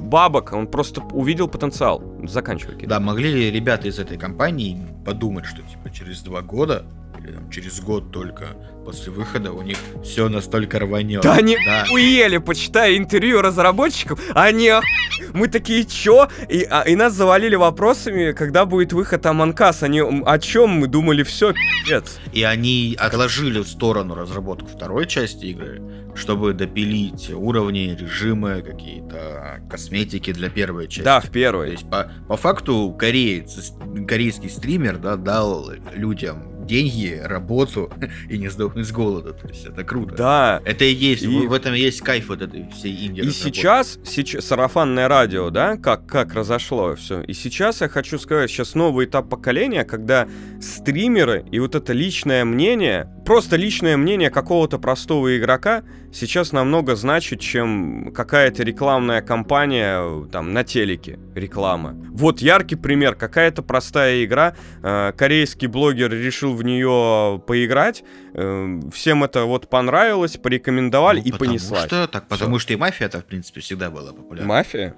бабок, он просто увидел потенциал. Заканчивай. Да, могли ли ребята из этой компании подумать, что типа через два года или там, через год только после выхода у них все настолько рванет. Да они Да. охуели, почитай интервью разработчиков, они ох... Мы такие, чё? И, а- и нас завалили вопросами, когда будет выход Аманкас. Они, м, о чем мы думали, все, пиздец. И они отложили в сторону разработку второй части игры, чтобы допилить уровни, режимы, какие-то косметики для первой части. Да, в То первой. есть по, по факту кореец, корейский стример да, дал людям деньги, работу <laughs> и не сдохнуть с голода. То есть это круто. Да. Это и есть, И- в, этом есть кайф вот этой всей инди И сейчас, сейчас сарафанное радио, да, как, как разошло все. И сейчас я хочу сказать, сейчас новый этап поколения, когда стримеры и вот это личное мнение, просто личное мнение какого-то простого игрока сейчас намного значит, чем какая-то рекламная кампания там на телеке, реклама. Вот яркий пример, какая-то простая игра, э, корейский блогер решил в нее поиграть, э, всем это вот понравилось, порекомендовали и Ну, потому понеслась. Что, так, потому что и мафия-то, в принципе, всегда была популярна. Мафия?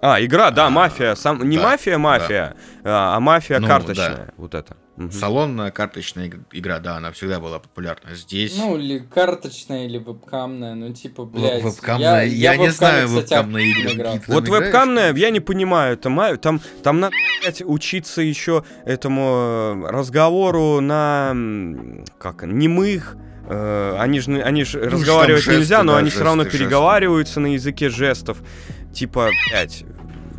А, игра, да, А, мафия. Сам, не да, мафия, мафия, а, а мафия Ну, карточная. Вот это. Мгм. Салонная карточная иг- игра, да, она всегда была популярна. Здесь... Ну, или карточная, или вебкамная, ну, типа, блядь. вебкамная- я не в вебкаме, знаю играл. какие-то. Вот там вебкамная, я не понимаю, это ма- там, там надо блядь, учиться еще этому э, разговору на как немых. э, Они же они ж разговаривать там нельзя, жесты, но да, они все равно жесты, жесты. переговариваются на языке жестов. Типа, блядь,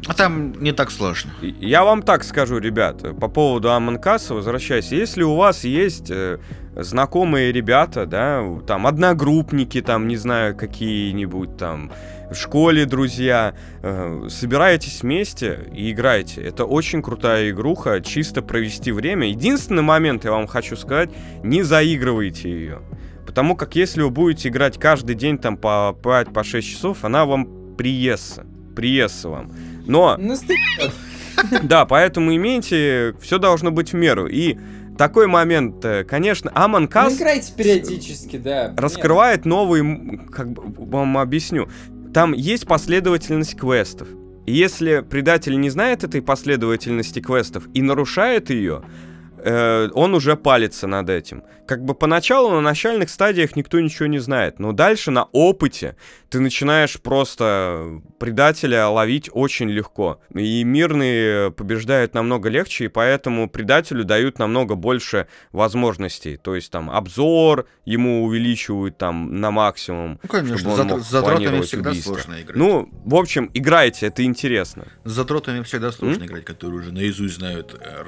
А там не так сложно. Я вам так скажу, ребят, по поводу Аманкаса, возвращаясь. Если у вас есть э, знакомые ребята, да, там, одногруппники, там, не знаю, какие-нибудь там, в школе друзья, э, собираетесь вместе и играете. Это очень крутая игруха, чисто провести время. Единственный момент, я вам хочу сказать, не заигрывайте ее. Потому как если вы будете играть каждый день там по 5-6 часов, она вам приестся. Приестся вам. Но Ну, да, поэтому имейте, все должно быть в меру. И такой момент, э, конечно, Among Ну, Us играйте периодически, да. раскрывает новый, м, как бы вам объясню. Там есть последовательность квестов. И если предатель не знает этой последовательности квестов и нарушает ее, э, он уже палится над этим. Как бы поначалу на начальных стадиях никто ничего не знает, но дальше на опыте ты начинаешь просто предателя ловить очень легко. И мирные побеждают намного легче, и поэтому предателю дают намного больше возможностей. То есть там обзор ему увеличивают там на максимум. Ну, конечно, чтобы он мог с планировать всегда убийство. сложно играть. Ну, в общем, играйте, это интересно. С задротами всегда сложно играть, которые уже наизусть знают э,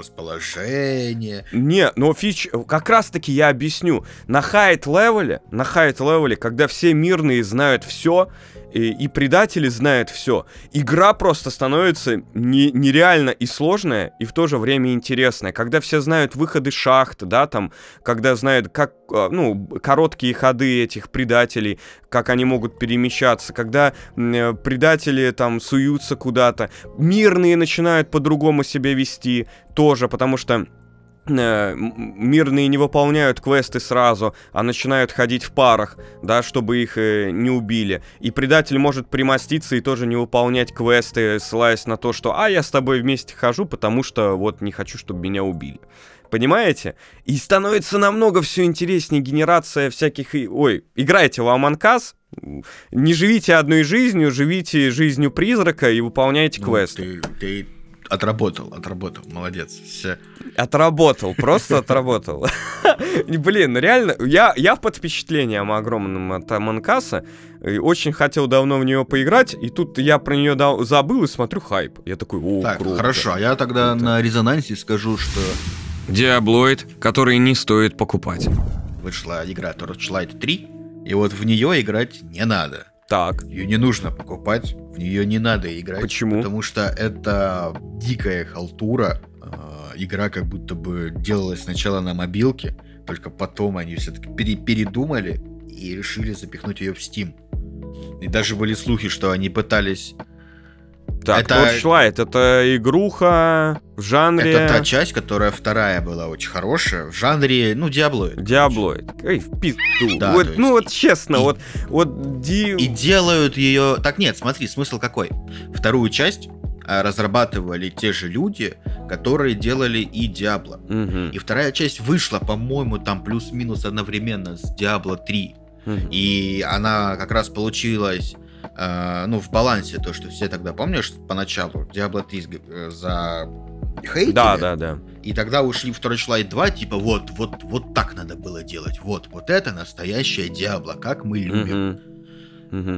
расположение. Не, ну фич, как раз таки я объясню. На high level'е, на high level'е, когда все мирные знают все, и, и предатели знают все, игра просто становится не- нереально и сложная, и в то же время интересная. Когда все знают выходы шахт, да, там, когда знают, как, а, ну, короткие ходы этих предателей, как они могут перемещаться, когда э, предатели там суются куда-то, мирные начинают по-другому себя вести тоже, потому что мирные не выполняют квесты сразу, а начинают ходить в парах, да, чтобы их э, не убили. И предатель может примоститься и тоже не выполнять квесты, ссылаясь на то, что «а, я с тобой вместе хожу, потому что вот не хочу, чтобы меня убили». Понимаете? И становится намного все интереснее генерация всяких... Ой, играйте в Us, не живите одной жизнью, живите жизнью призрака и выполняйте Ну, квесты. ты, ты отработал, отработал, молодец. Все. Отработал, просто отработал. <laughs> Блин, ну реально, я, я под впечатлением огромным от Аманкаса. Очень хотел давно в нее поиграть, и тут я про нее забыл и смотрю хайп. Я такой, о, Так, круто. хорошо, а я тогда Круто. на резонансе скажу, что Диаблоид, который не стоит покупать. вышла игра Torchlight 3, и вот в нее играть не надо. Так, Ее не нужно покупать, в нее не надо играть. Почему? Потому что это дикая халтура. Э, Игра как будто бы делалась сначала на мобилке, только потом они все-таки передумали и решили запихнуть ее в Steam. И даже были слухи, что они пытались... так, Это- Torchlight, это игруха в жанре... Это та часть, которая вторая была очень хорошая, в жанре, ну, Диаблоид. Диаблоид. Эй, в пизду. Да, вот, есть ну вот честно, и- вот, вот ди... И делают ее... Так нет, смотри, смысл какой. Вторую часть а, разрабатывали те же люди, которые делали и Диабло. Мгм, И вторая часть вышла, по-моему, там плюс-минус одновременно с Diablo 3. мгм. И она как раз получилась, э, ну, в балансе, то, что все тогда, помнишь, поначалу Diablo 3 сг- э, за хейтили, Да, да, да. и тогда ушли в Torchlight 2, типа, вот, вот, вот так надо было делать, вот, вот это настоящая Диабло, как мы любим.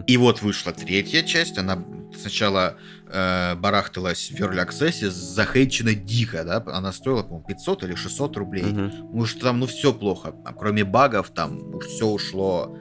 И вот вышла третья часть, она сначала э, барахталась в Early Access, захейчена дико, да, она стоила, по-моему, 500 или 600 рублей. Мгм. Потому что там, ну, все плохо. Кроме багов, там все ушло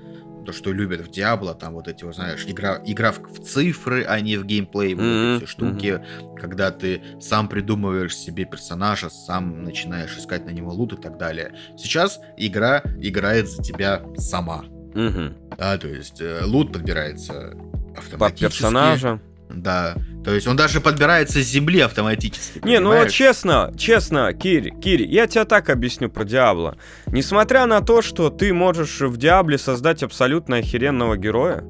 то, что любят в Диабло, там вот эти, вот, знаешь, игра, игра в, в цифры, а не в геймплей, вот Мгм, эти все штуки, когда ты сам придумываешь себе персонажа, сам начинаешь искать на него лут и так далее. Сейчас игра играет за тебя сама. Мгм. Да, то есть э, лут подбирается Под автоматически. персонажа. Да, то есть он даже подбирается с земли автоматически. Не, ну вот понимаешь? честно, честно, Кири, Кири, я тебе так объясню про Диабло. Несмотря на то, что ты можешь в Диабле создать абсолютно охеренного героя,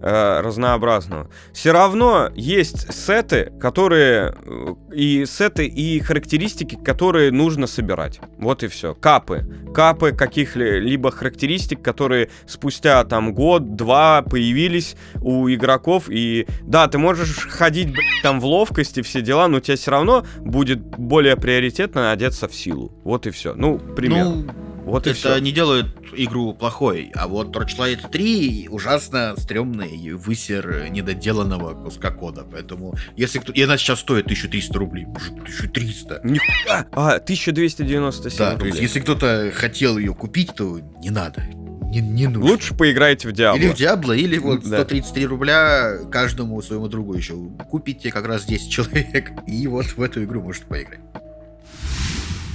э, разнообразного, все равно есть сеты, которые э, и сеты и характеристики, которые нужно собирать. Вот и все. Капы. Капы каких-либо характеристик, которые спустя там год-два появились у игроков. И да, ты можешь ходить там в ловкости, все дела, но у тебя все равно будет более приоритетно одеться в силу. Вот и все. Ну, пример. Ну, вот и это все. не делает игру плохой, а вот Torchlight 3 ужасно стрёмный высер недоделанного куска кода, поэтому если кто... И она сейчас стоит 1300 рублей, мужик, 1300. Нихуя! А, 1297 Да, то рублей. есть если кто-то хотел ее купить, то не надо, не, не нужно. Лучше поиграйте в Диабло. Или в Диабло, или вот Да. 133 рубля каждому своему другу еще купите как раз 10 <laughs> человек, и вот в эту игру можете поиграть.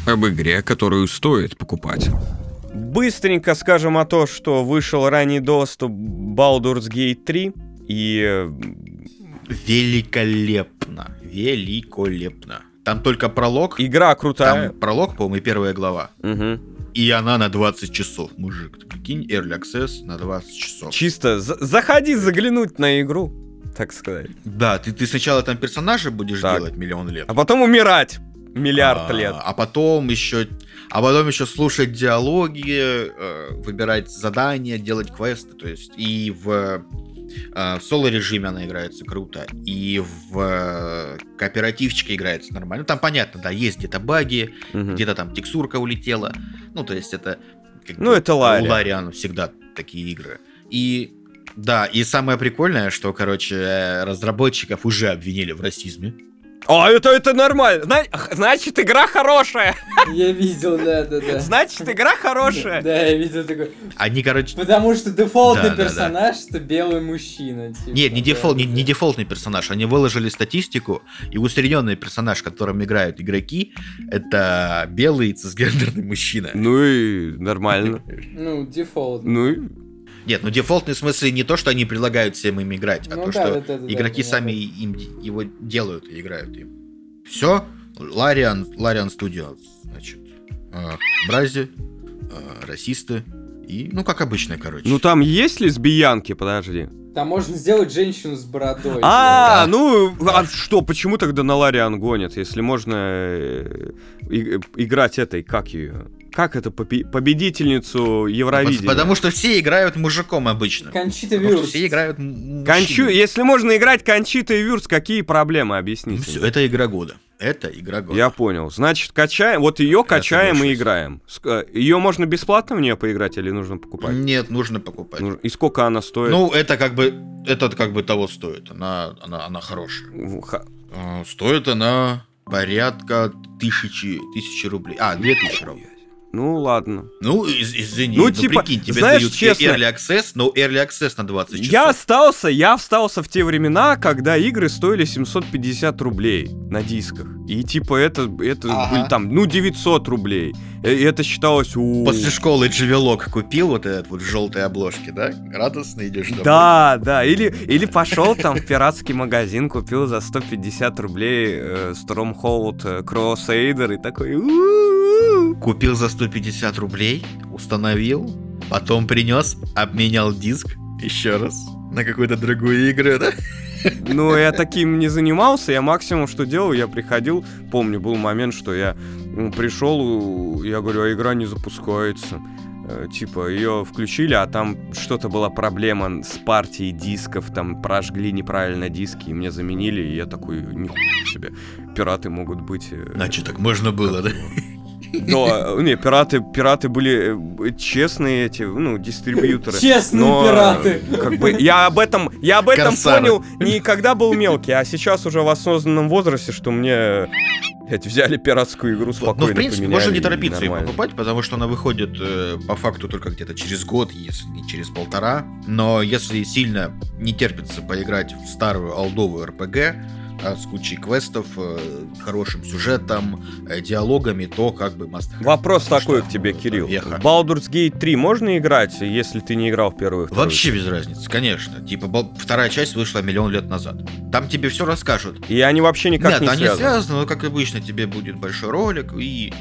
Об игре, которую стоит покупать. Быстренько скажем о том, что вышел ранний доступ Baldur's Gate 3. И Великолепно, великолепно. Там только пролог, игра крутая. там пролог, по-моему, и первая глава. Мгм. И она на 20 часов, мужик. Ты прикинь, Early Access на 20 часов. Чисто за- заходи заглянуть на игру, так сказать. Да, ты, ты сначала там персонажа будешь Так. делать миллион лет. А потом умирать миллиард а, лет. А потом еще, а потом еще слушать диалоги, э, выбирать задания, делать квесты, то есть и в э, в соло режиме она играется круто, и в э, кооперативчике играется нормально. Ну, Там понятно, да, есть где-то баги, Мгм. где-то там текстурка улетела. Ну, то есть это... как Ну, бы это Лариан. У Лариан всегда такие игры. И да, и самое прикольное, что, короче, разработчиков уже обвинили в расизме. А, это, это нормально. Зна- Значит, игра хорошая. Я видел, да, да, да. Значит, игра хорошая. Да, я видел такой. Они, короче... Потому что дефолтный Да, да, да. персонаж, что белый мужчина. типа, Нет, не, да, дефол, не, не дефолтный персонаж. Они выложили статистику, и усредненный персонаж, которым играют игроки, это белый цисгендерный мужчина. Ну и нормально. Ну, дефолт. Ну и... Нет, ну дефолтный в смысле не то, что они предлагают всем им играть, а Ну то, да, что да, да, игроки да, сами да. им его делают и играют им. Все, Лариан, Лариан Studios, значит, э, Брази, э, расисты и, ну, как обычно, короче. Ну там есть лесбиянки, подожди. Там можно сделать женщину с бородой. А, да. ну, а что, почему тогда на Лариан гонят, если можно э, и- играть этой, как ее? Как это, побе- победительницу Евровидения? Потому что все играют мужиком обычно. Кончита Вюрст. все играют мужчиной. Кончу, если можно играть Кончита и Вюрс, какие проблемы, Ну объясните? все, мне. это игра года. Это игра года. Я понял. Значит, качаем, вот ее качаем и играем. Ее можно бесплатно в нее поиграть или нужно покупать? Нет, нужно покупать. И сколько она стоит? Ну, это как бы, это как бы того стоит. Она, она, она хорошая. Ха- А, Стоит она порядка тысячи, тысячи рублей. А, две тысячи рублей. Ну, ладно. Ну, из- извини, Ну, ну, типа, прикинь, тебе знаешь, дают честно- Early Access, но Early Access на 20 часов. Я остался, я остался в те времена, когда игры стоили 750 рублей на дисках. И типа это, это Ага. были там, ну, 900 рублей. И это считалось... у После школы Джавелок купил вот этот вот в желтой обложке, да? Радостно идешь домой. Да, да, или, или пошел там в пиратский магазин, купил за 150 рублей э, Stronghold э, Crusader и такой... Купил за 150 рублей, установил, потом принес, обменял диск еще раз на какую-то другую игру, да? <laughs> Ну, я таким не занимался, я максимум, что делал, я приходил, помню, был момент, что я пришел, я говорю, а игра не запускается. Э, Типа, ее включили, а там что-то была проблема с партией дисков, там прожгли неправильно диски, и мне заменили, и я такой, нихуя себе, пираты могут быть... э, Значит, так можно было, да? Да, не, пираты, пираты были э, честные эти, ну, дистрибьюторы. Честные Но, пираты. э, Как бы я об этом, я об этом Корсары. понял не когда был мелкий, а сейчас уже в осознанном возрасте, что мне блядь, взяли пиратскую игру Вот, спокойно Ну, в принципе, можно не и торопиться ее покупать, потому что она выходит э, по факту только где-то через год, если не через полтора. Но если сильно не терпится поиграть в старую олдовую РПГ, с кучей квестов, э, хорошим сюжетом, э, диалогами, то как бы must have. Вопрос Потому такой что, к тебе, Кирилл. веха. Baldur's Gate 3 можно играть, если ты не играл в первую вторую Вообще без разницы, конечно. Типа, вторая часть вышла миллион лет назад. Там тебе все расскажут. И они вообще никак Нет, не они связаны. связаны, но, как обычно, тебе будет большой ролик, и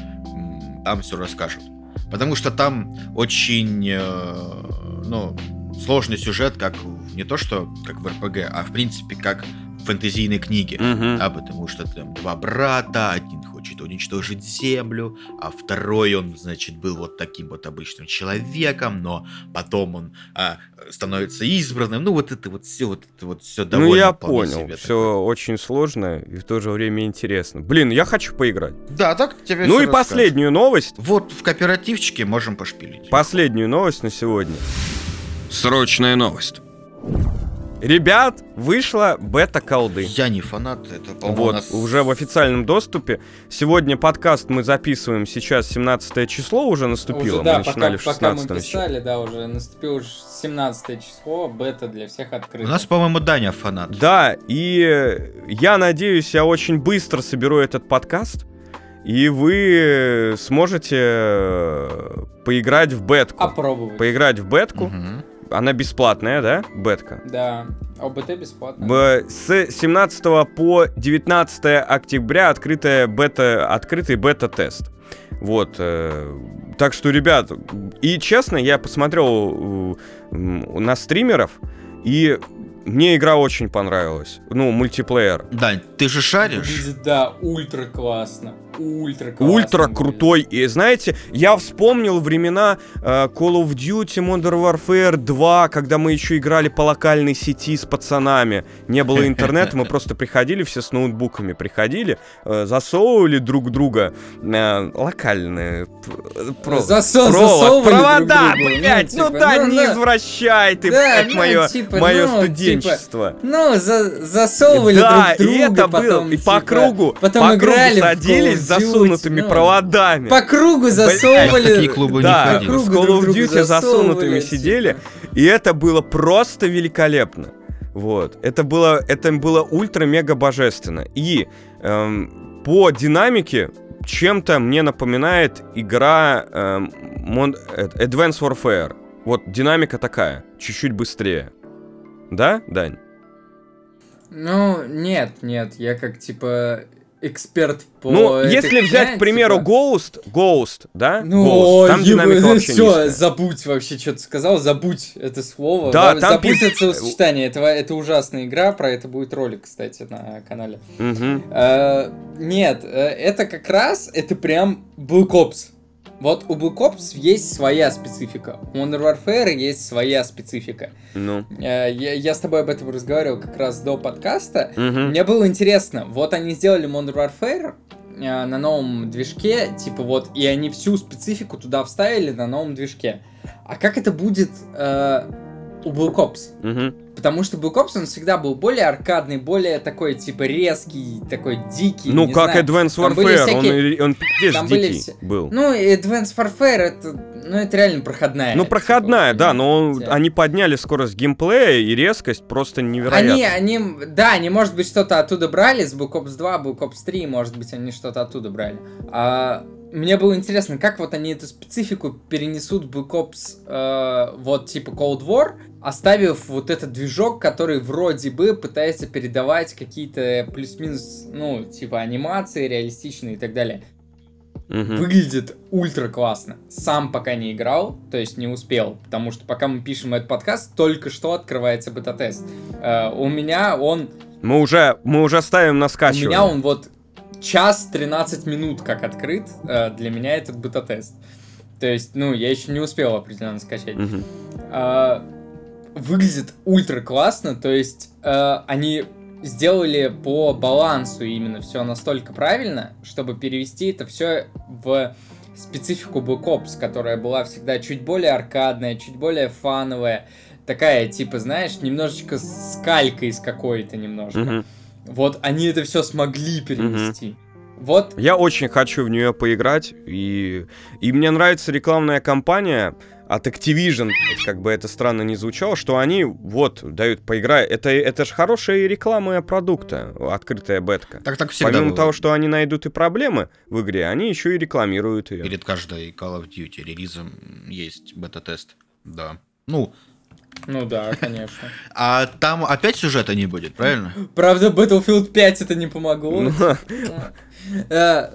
там все расскажут. Потому что там очень, э, ну, сложный сюжет, как не то что как в РПГ, а в принципе как фэнтезийной книге. Мгм. А потому что там два брата, один хочет уничтожить землю, а второй он, значит, был вот таким вот обычным человеком, но потом он а, становится избранным. Ну вот это вот все, вот это вот все довольно Ну я понял, себе все такое. очень сложно и в то же время интересно. Блин, я хочу поиграть. Да, так тебе Ну и последнюю новость. Вот в кооперативчике можем пошпилить. Последнюю новость на сегодня. Срочная новость. Ребят, вышла бета-колды. Я не фанат, это, по-моему, у Вот, нас... уже в официальном доступе. Сегодня подкаст мы записываем, сейчас 17 число уже наступило, Уже, да, мы пока, начинали пока мы 16 писали, да, уже наступило уж 17 число, бета для всех У открыта. нас, по-моему, Даня фанат. Да, и я надеюсь, я очень быстро соберу этот подкаст, и вы сможете э, поиграть в бетку. Опробовать. Поиграть в бетку. Мгм. Она бесплатная, да, бетка? Да, ОБТ бесплатно. Б- С 17 по 19 октября открытая бета, открытый бета-тест. Вот. э, так что, ребят, и честно, я посмотрел э, на стримеров, и мне игра очень понравилась. Ну, мультиплеер. Дань, ты же шаришь? Да, ультра классно. Ультра. Ультра крутой. И знаете, я вспомнил времена э, Call of Duty Modern Warfare 2, когда мы еще играли по локальной сети с пацанами. Не было <laughs> интернета, мы просто приходили, все с ноутбуками приходили, э, засовывали друг друга э, локальные п- про- Засо- провод, провода, друг другу. блядь, ну, типа, да, ну, не да. извращай ты, Да, блядь, ну, мое, типа, мое ну, студенчество. Ну, за- засовывали Да, друг и друга, это потом, было, и по типа, кругу, потом по кругу играли в садились засунутыми ну, проводами. По кругу в такие засовывали. клубы не Да, ходил. с кругу Call of Duty засунутыми засовывали, сидели, типа. и это было просто великолепно. Вот, это было, это было ультра-мега божественно. И эм, по динамике чем-то мне напоминает игра эм, Mon- э, Advanced Warfare. Вот динамика такая, чуть-чуть быстрее. Да, Дань? Ну, нет, нет, я как, типа, эксперт по... ну, если взять, к примеру, типа, Ghost, Ghost, да? Ну, Ghost, там динамика вообще все, низкая. забудь вообще, что ты сказал, забудь это слово. Да, Забудь там пиз- это словосочетание, это, это ужасная игра, про это будет ролик, кстати, на канале. Мгм. Э, нет, э, это как раз, это прям Black Ops. Вот у Black Ops есть своя специфика, у Modern Warfare есть своя специфика. Ну. Э, я, я с тобой об этом разговаривал как раз до подкаста. Мгм. Мне было интересно, вот они сделали Modern Warfare э, на новом движке, типа вот, и они всю специфику туда вставили на новом движке. А как это будет э, у Black Ops? Мгм. Потому что Black Ops, он всегда был более аркадный, более такой, типа, резкий, такой дикий. Ну, как знаю. Advanced Warfare, он, всякие- и- он пиздец там дикий все- был. Ну, и Advanced Warfare, это, ну, это реально проходная. Ну, типа, проходная, да, но он- они подняли скорость геймплея и резкость просто невероятно. Они, они, да, они, может быть, что-то оттуда брали, с Black Ops 2, Black Ops 3, может быть, они что-то оттуда брали. А, мне было интересно, как вот они эту специфику перенесут в Black Ops, э, вот, типа Cold War, оставив вот этот движок, который вроде бы пытается передавать какие-то плюс-минус, ну, типа анимации реалистичные и так далее. Мгм. Выглядит ультра классно. Сам пока не играл, то есть не успел, потому что пока мы пишем этот подкаст, только что открывается бета-тест. Э, у меня он, Мы уже, мы уже ставим на у скачивание. меня он вот час 13 минут как открыт, э, для меня этот бета-тест. То есть, ну, я еще не успел определенно скачать. Мгм. А, выглядит ультра классно, то есть э, они сделали по балансу именно все настолько правильно, чтобы перевести это все в специфику Black Ops, которая была всегда чуть более аркадная, чуть более фановая, такая, типа, знаешь, немножечко с калькой из какой-то немножко. Мгм. Вот они это все смогли перенести. Вот Я очень хочу в нее поиграть, и, и мне нравится рекламная кампания от Activision, как бы это странно не звучало, что они вот дают поиграть. Это, это же хорошая реклама продукта, открытая бетка. Так так всегда Помимо было. того, что они найдут и проблемы в игре, они еще и рекламируют ее. Перед каждой Call of Duty релизом есть бета-тест. Да. Ну, Ну да, конечно. <laughs> а там опять сюжета не будет, правильно? Правда, Battlefield 5 это не помогло. Э,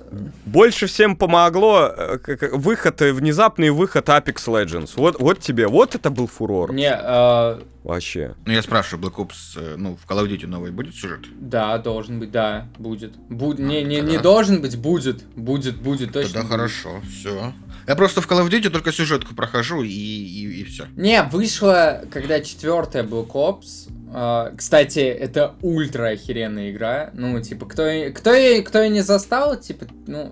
Больше всем помогло э, выход, э, внезапный выход Apex Legends. Вот, вот тебе, вот это был фурор. Не, э, Вообще. Ну, я спрашиваю, Black Ops, ну, в Call of Duty новой будет сюжет? да, должен быть, да, будет. Буд- не, не, не тогда- должен быть, будет. Будет, будет, точно. Тогда будет. хорошо, все. Я просто в Call of Duty только сюжетку прохожу и, и, все. Не, вышла, когда четвертая Black Ops. Э, кстати, это ультра охеренная игра. Ну, типа, кто, и- кто, кто и не застал, типа, ну,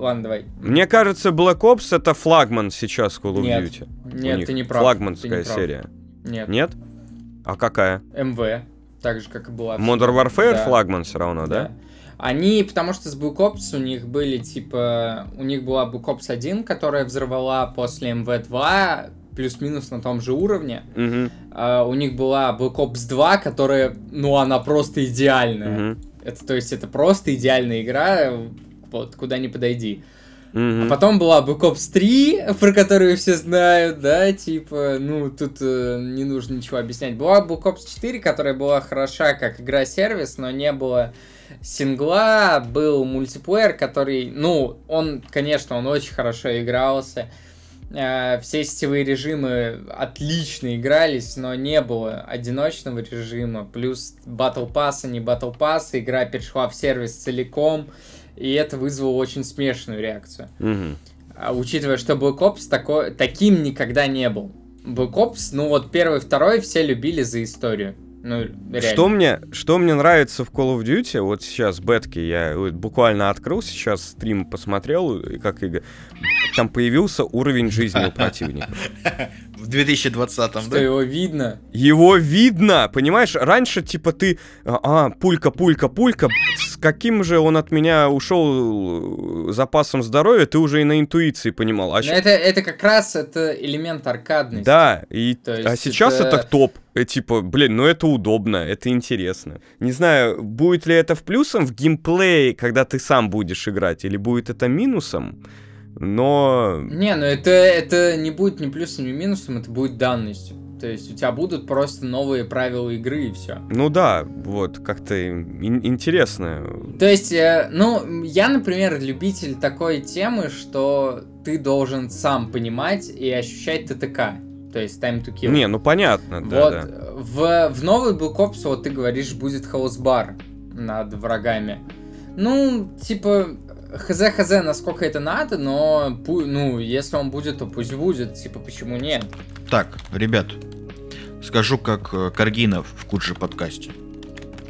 ладно, давай. Мне кажется, Black Ops это флагман сейчас Call of Нет. Duty. Нет, ты не прав. Флагманская не прав. серия. Нет, Нет? А какая? МВ. Так же, как и была. Modern Warfare Да. флагман все равно, да? Они, потому что с Black Ops у них были, типа, у них была Black Ops 1, которая взорвала после MV2, плюс-минус на том же уровне. Мгм, А у них была Black Ops 2, которая, ну, она просто идеальная. мгм, Это, то есть, это просто идеальная игра, вот, куда ни подойди. мгм. А потом была Black Ops 3, про которую все знают, да, типа, ну, тут э, не нужно ничего объяснять. Была Black Ops 4, которая была хороша как игра-сервис, но не было сингла, был мультиплеер, который, ну, он, конечно, он очень хорошо игрался. Э, Все сетевые режимы отлично игрались, но не было одиночного режима. Плюс Battle Pass, не Battle Pass, игра перешла в сервис целиком. И это вызвало очень смешанную реакцию. Мгм. А учитывая, что Black Ops тако- таким никогда не был. Black Ops, ну вот первый, второй все любили за историю. Ну, реально. Что мне, что мне нравится в Call of Duty, вот сейчас бетки, я вот буквально открыл, сейчас стрим посмотрел, и как и г- там появился уровень жизни у <laughs> противника. В 2020-м, Что да? его видно. Его видно, понимаешь? Раньше, типа, ты, а, а, пулька, пулька, пулька, с каким же он от меня ушел э, запасом здоровья, ты уже и на интуиции понимал. А щ- это, это как раз это элемент аркадности. Да, и, То а есть сейчас это- это, топ. Э, Типа, блин, ну это удобно, это интересно. Не знаю, будет ли это в плюсом в геймплее, когда ты сам будешь играть, или будет это минусом, но... Не, ну это, это не будет ни плюсом, ни минусом, это будет данностью. То есть у тебя будут просто новые правила игры и все. Ну да, вот, как-то ин- интересно. То есть, э, ну, я, например, любитель такой темы, что ты должен сам понимать и ощущать ТТК. То есть time to kill. Не, ну понятно, да, вот да. В, в новый Black Ops, вот ты говоришь, будет хаусбар над врагами. Ну, типа, хз-хз, насколько это надо, но, ну, если он будет, то пусть будет, типа, почему нет? Так, ребят, скажу как э, Каргинов в Куджи подкасте.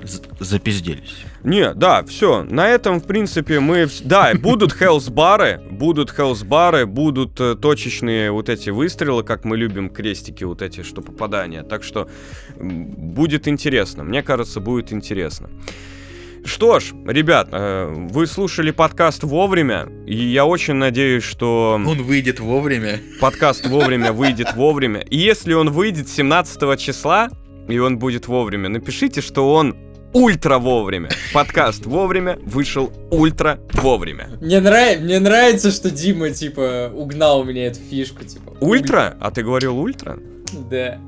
з- запизделись. Не, да, все. На этом, в принципе, мы... Да, будут хелс-бары, будут хелс-бары, будут э, точечные вот эти выстрелы, как мы любим, крестики вот эти, что попадания. Так что будет интересно. Мне кажется, будет интересно. Что ж, ребят, э, вы слушали подкаст вовремя, и я очень надеюсь, что Он выйдет вовремя. подкаст вовремя выйдет вовремя. И если он выйдет 17 числа, и он будет вовремя, напишите, что он ультра вовремя. Подкаст вовремя вышел ультра вовремя. Мне, нрав... Мне нравится, что Дима, типа, угнал мне эту фишку, типа. Ультра? А ты говорил ультра? Да.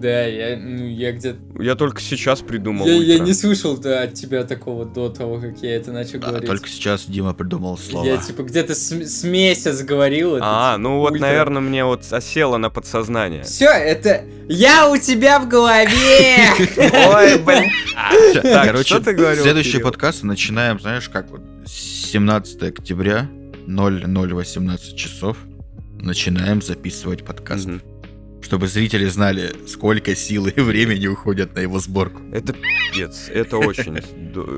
Да, я, ну, я где-то... Я только сейчас придумал Я, я не слышал да, от тебя такого до того, как я это начал Да, говорить. только сейчас Дима придумал слова. Я, типа, где-то с, с месяц говорил это. А, ну вот, ультра. наверное, мне вот осело на подсознание. Все, это... Я у тебя в голове! <laughs> Ой, блин. <laughs> Всё, Так, короче, что ты <laughs> говорил, следующий Кирилл? подкаст начинаем, знаешь, как вот 17 октября, 0018 часов. Начинаем записывать подкаст. Мгм. Чтобы зрители знали, сколько сил и <laughs> времени уходят на его сборку. Это пиздец. Это очень,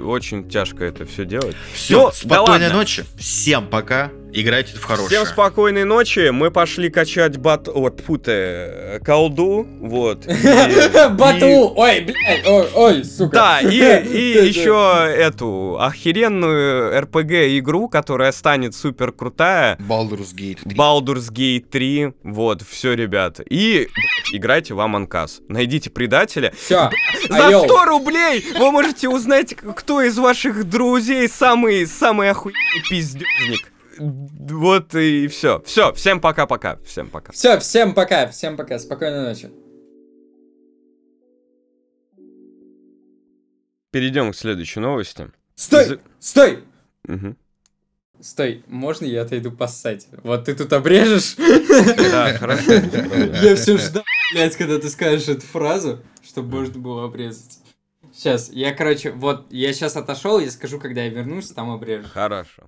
очень тяжко это все делать. Все, Ну, спокойной ночи. Всем пока. Играйте в хорошее. Всем спокойной ночи. Мы пошли качать бат... Вот, фу ты, э, колду. Вот. <laughs> Бату! Ой, блядь! Ой, ой, сука! Да, и, <laughs> еще эту охеренную RPG-игру, которая станет супер крутая. Baldur's Gate 3. Baldur's Gate 3. Вот, все, ребята. И играйте в Among Us. Найдите предателя. Все, За 100 рублей вы можете узнать, кто из ваших друзей самый, самый охуенный пиздежник. Вот и все. Все, всем пока-пока. Всем пока. Все, всем пока, всем пока, спокойной ночи. Перейдем к следующей новости. Стой! За- Стой! Мгм. Стой, можно я отойду поссать? Вот ты тут обрежешь? Да, хорошо. Я все ждал, блядь, когда ты скажешь эту фразу, чтобы можно было обрезать. Сейчас, я, короче, вот, я сейчас отошел, я скажу, когда я вернусь, там обрежу. Хорошо.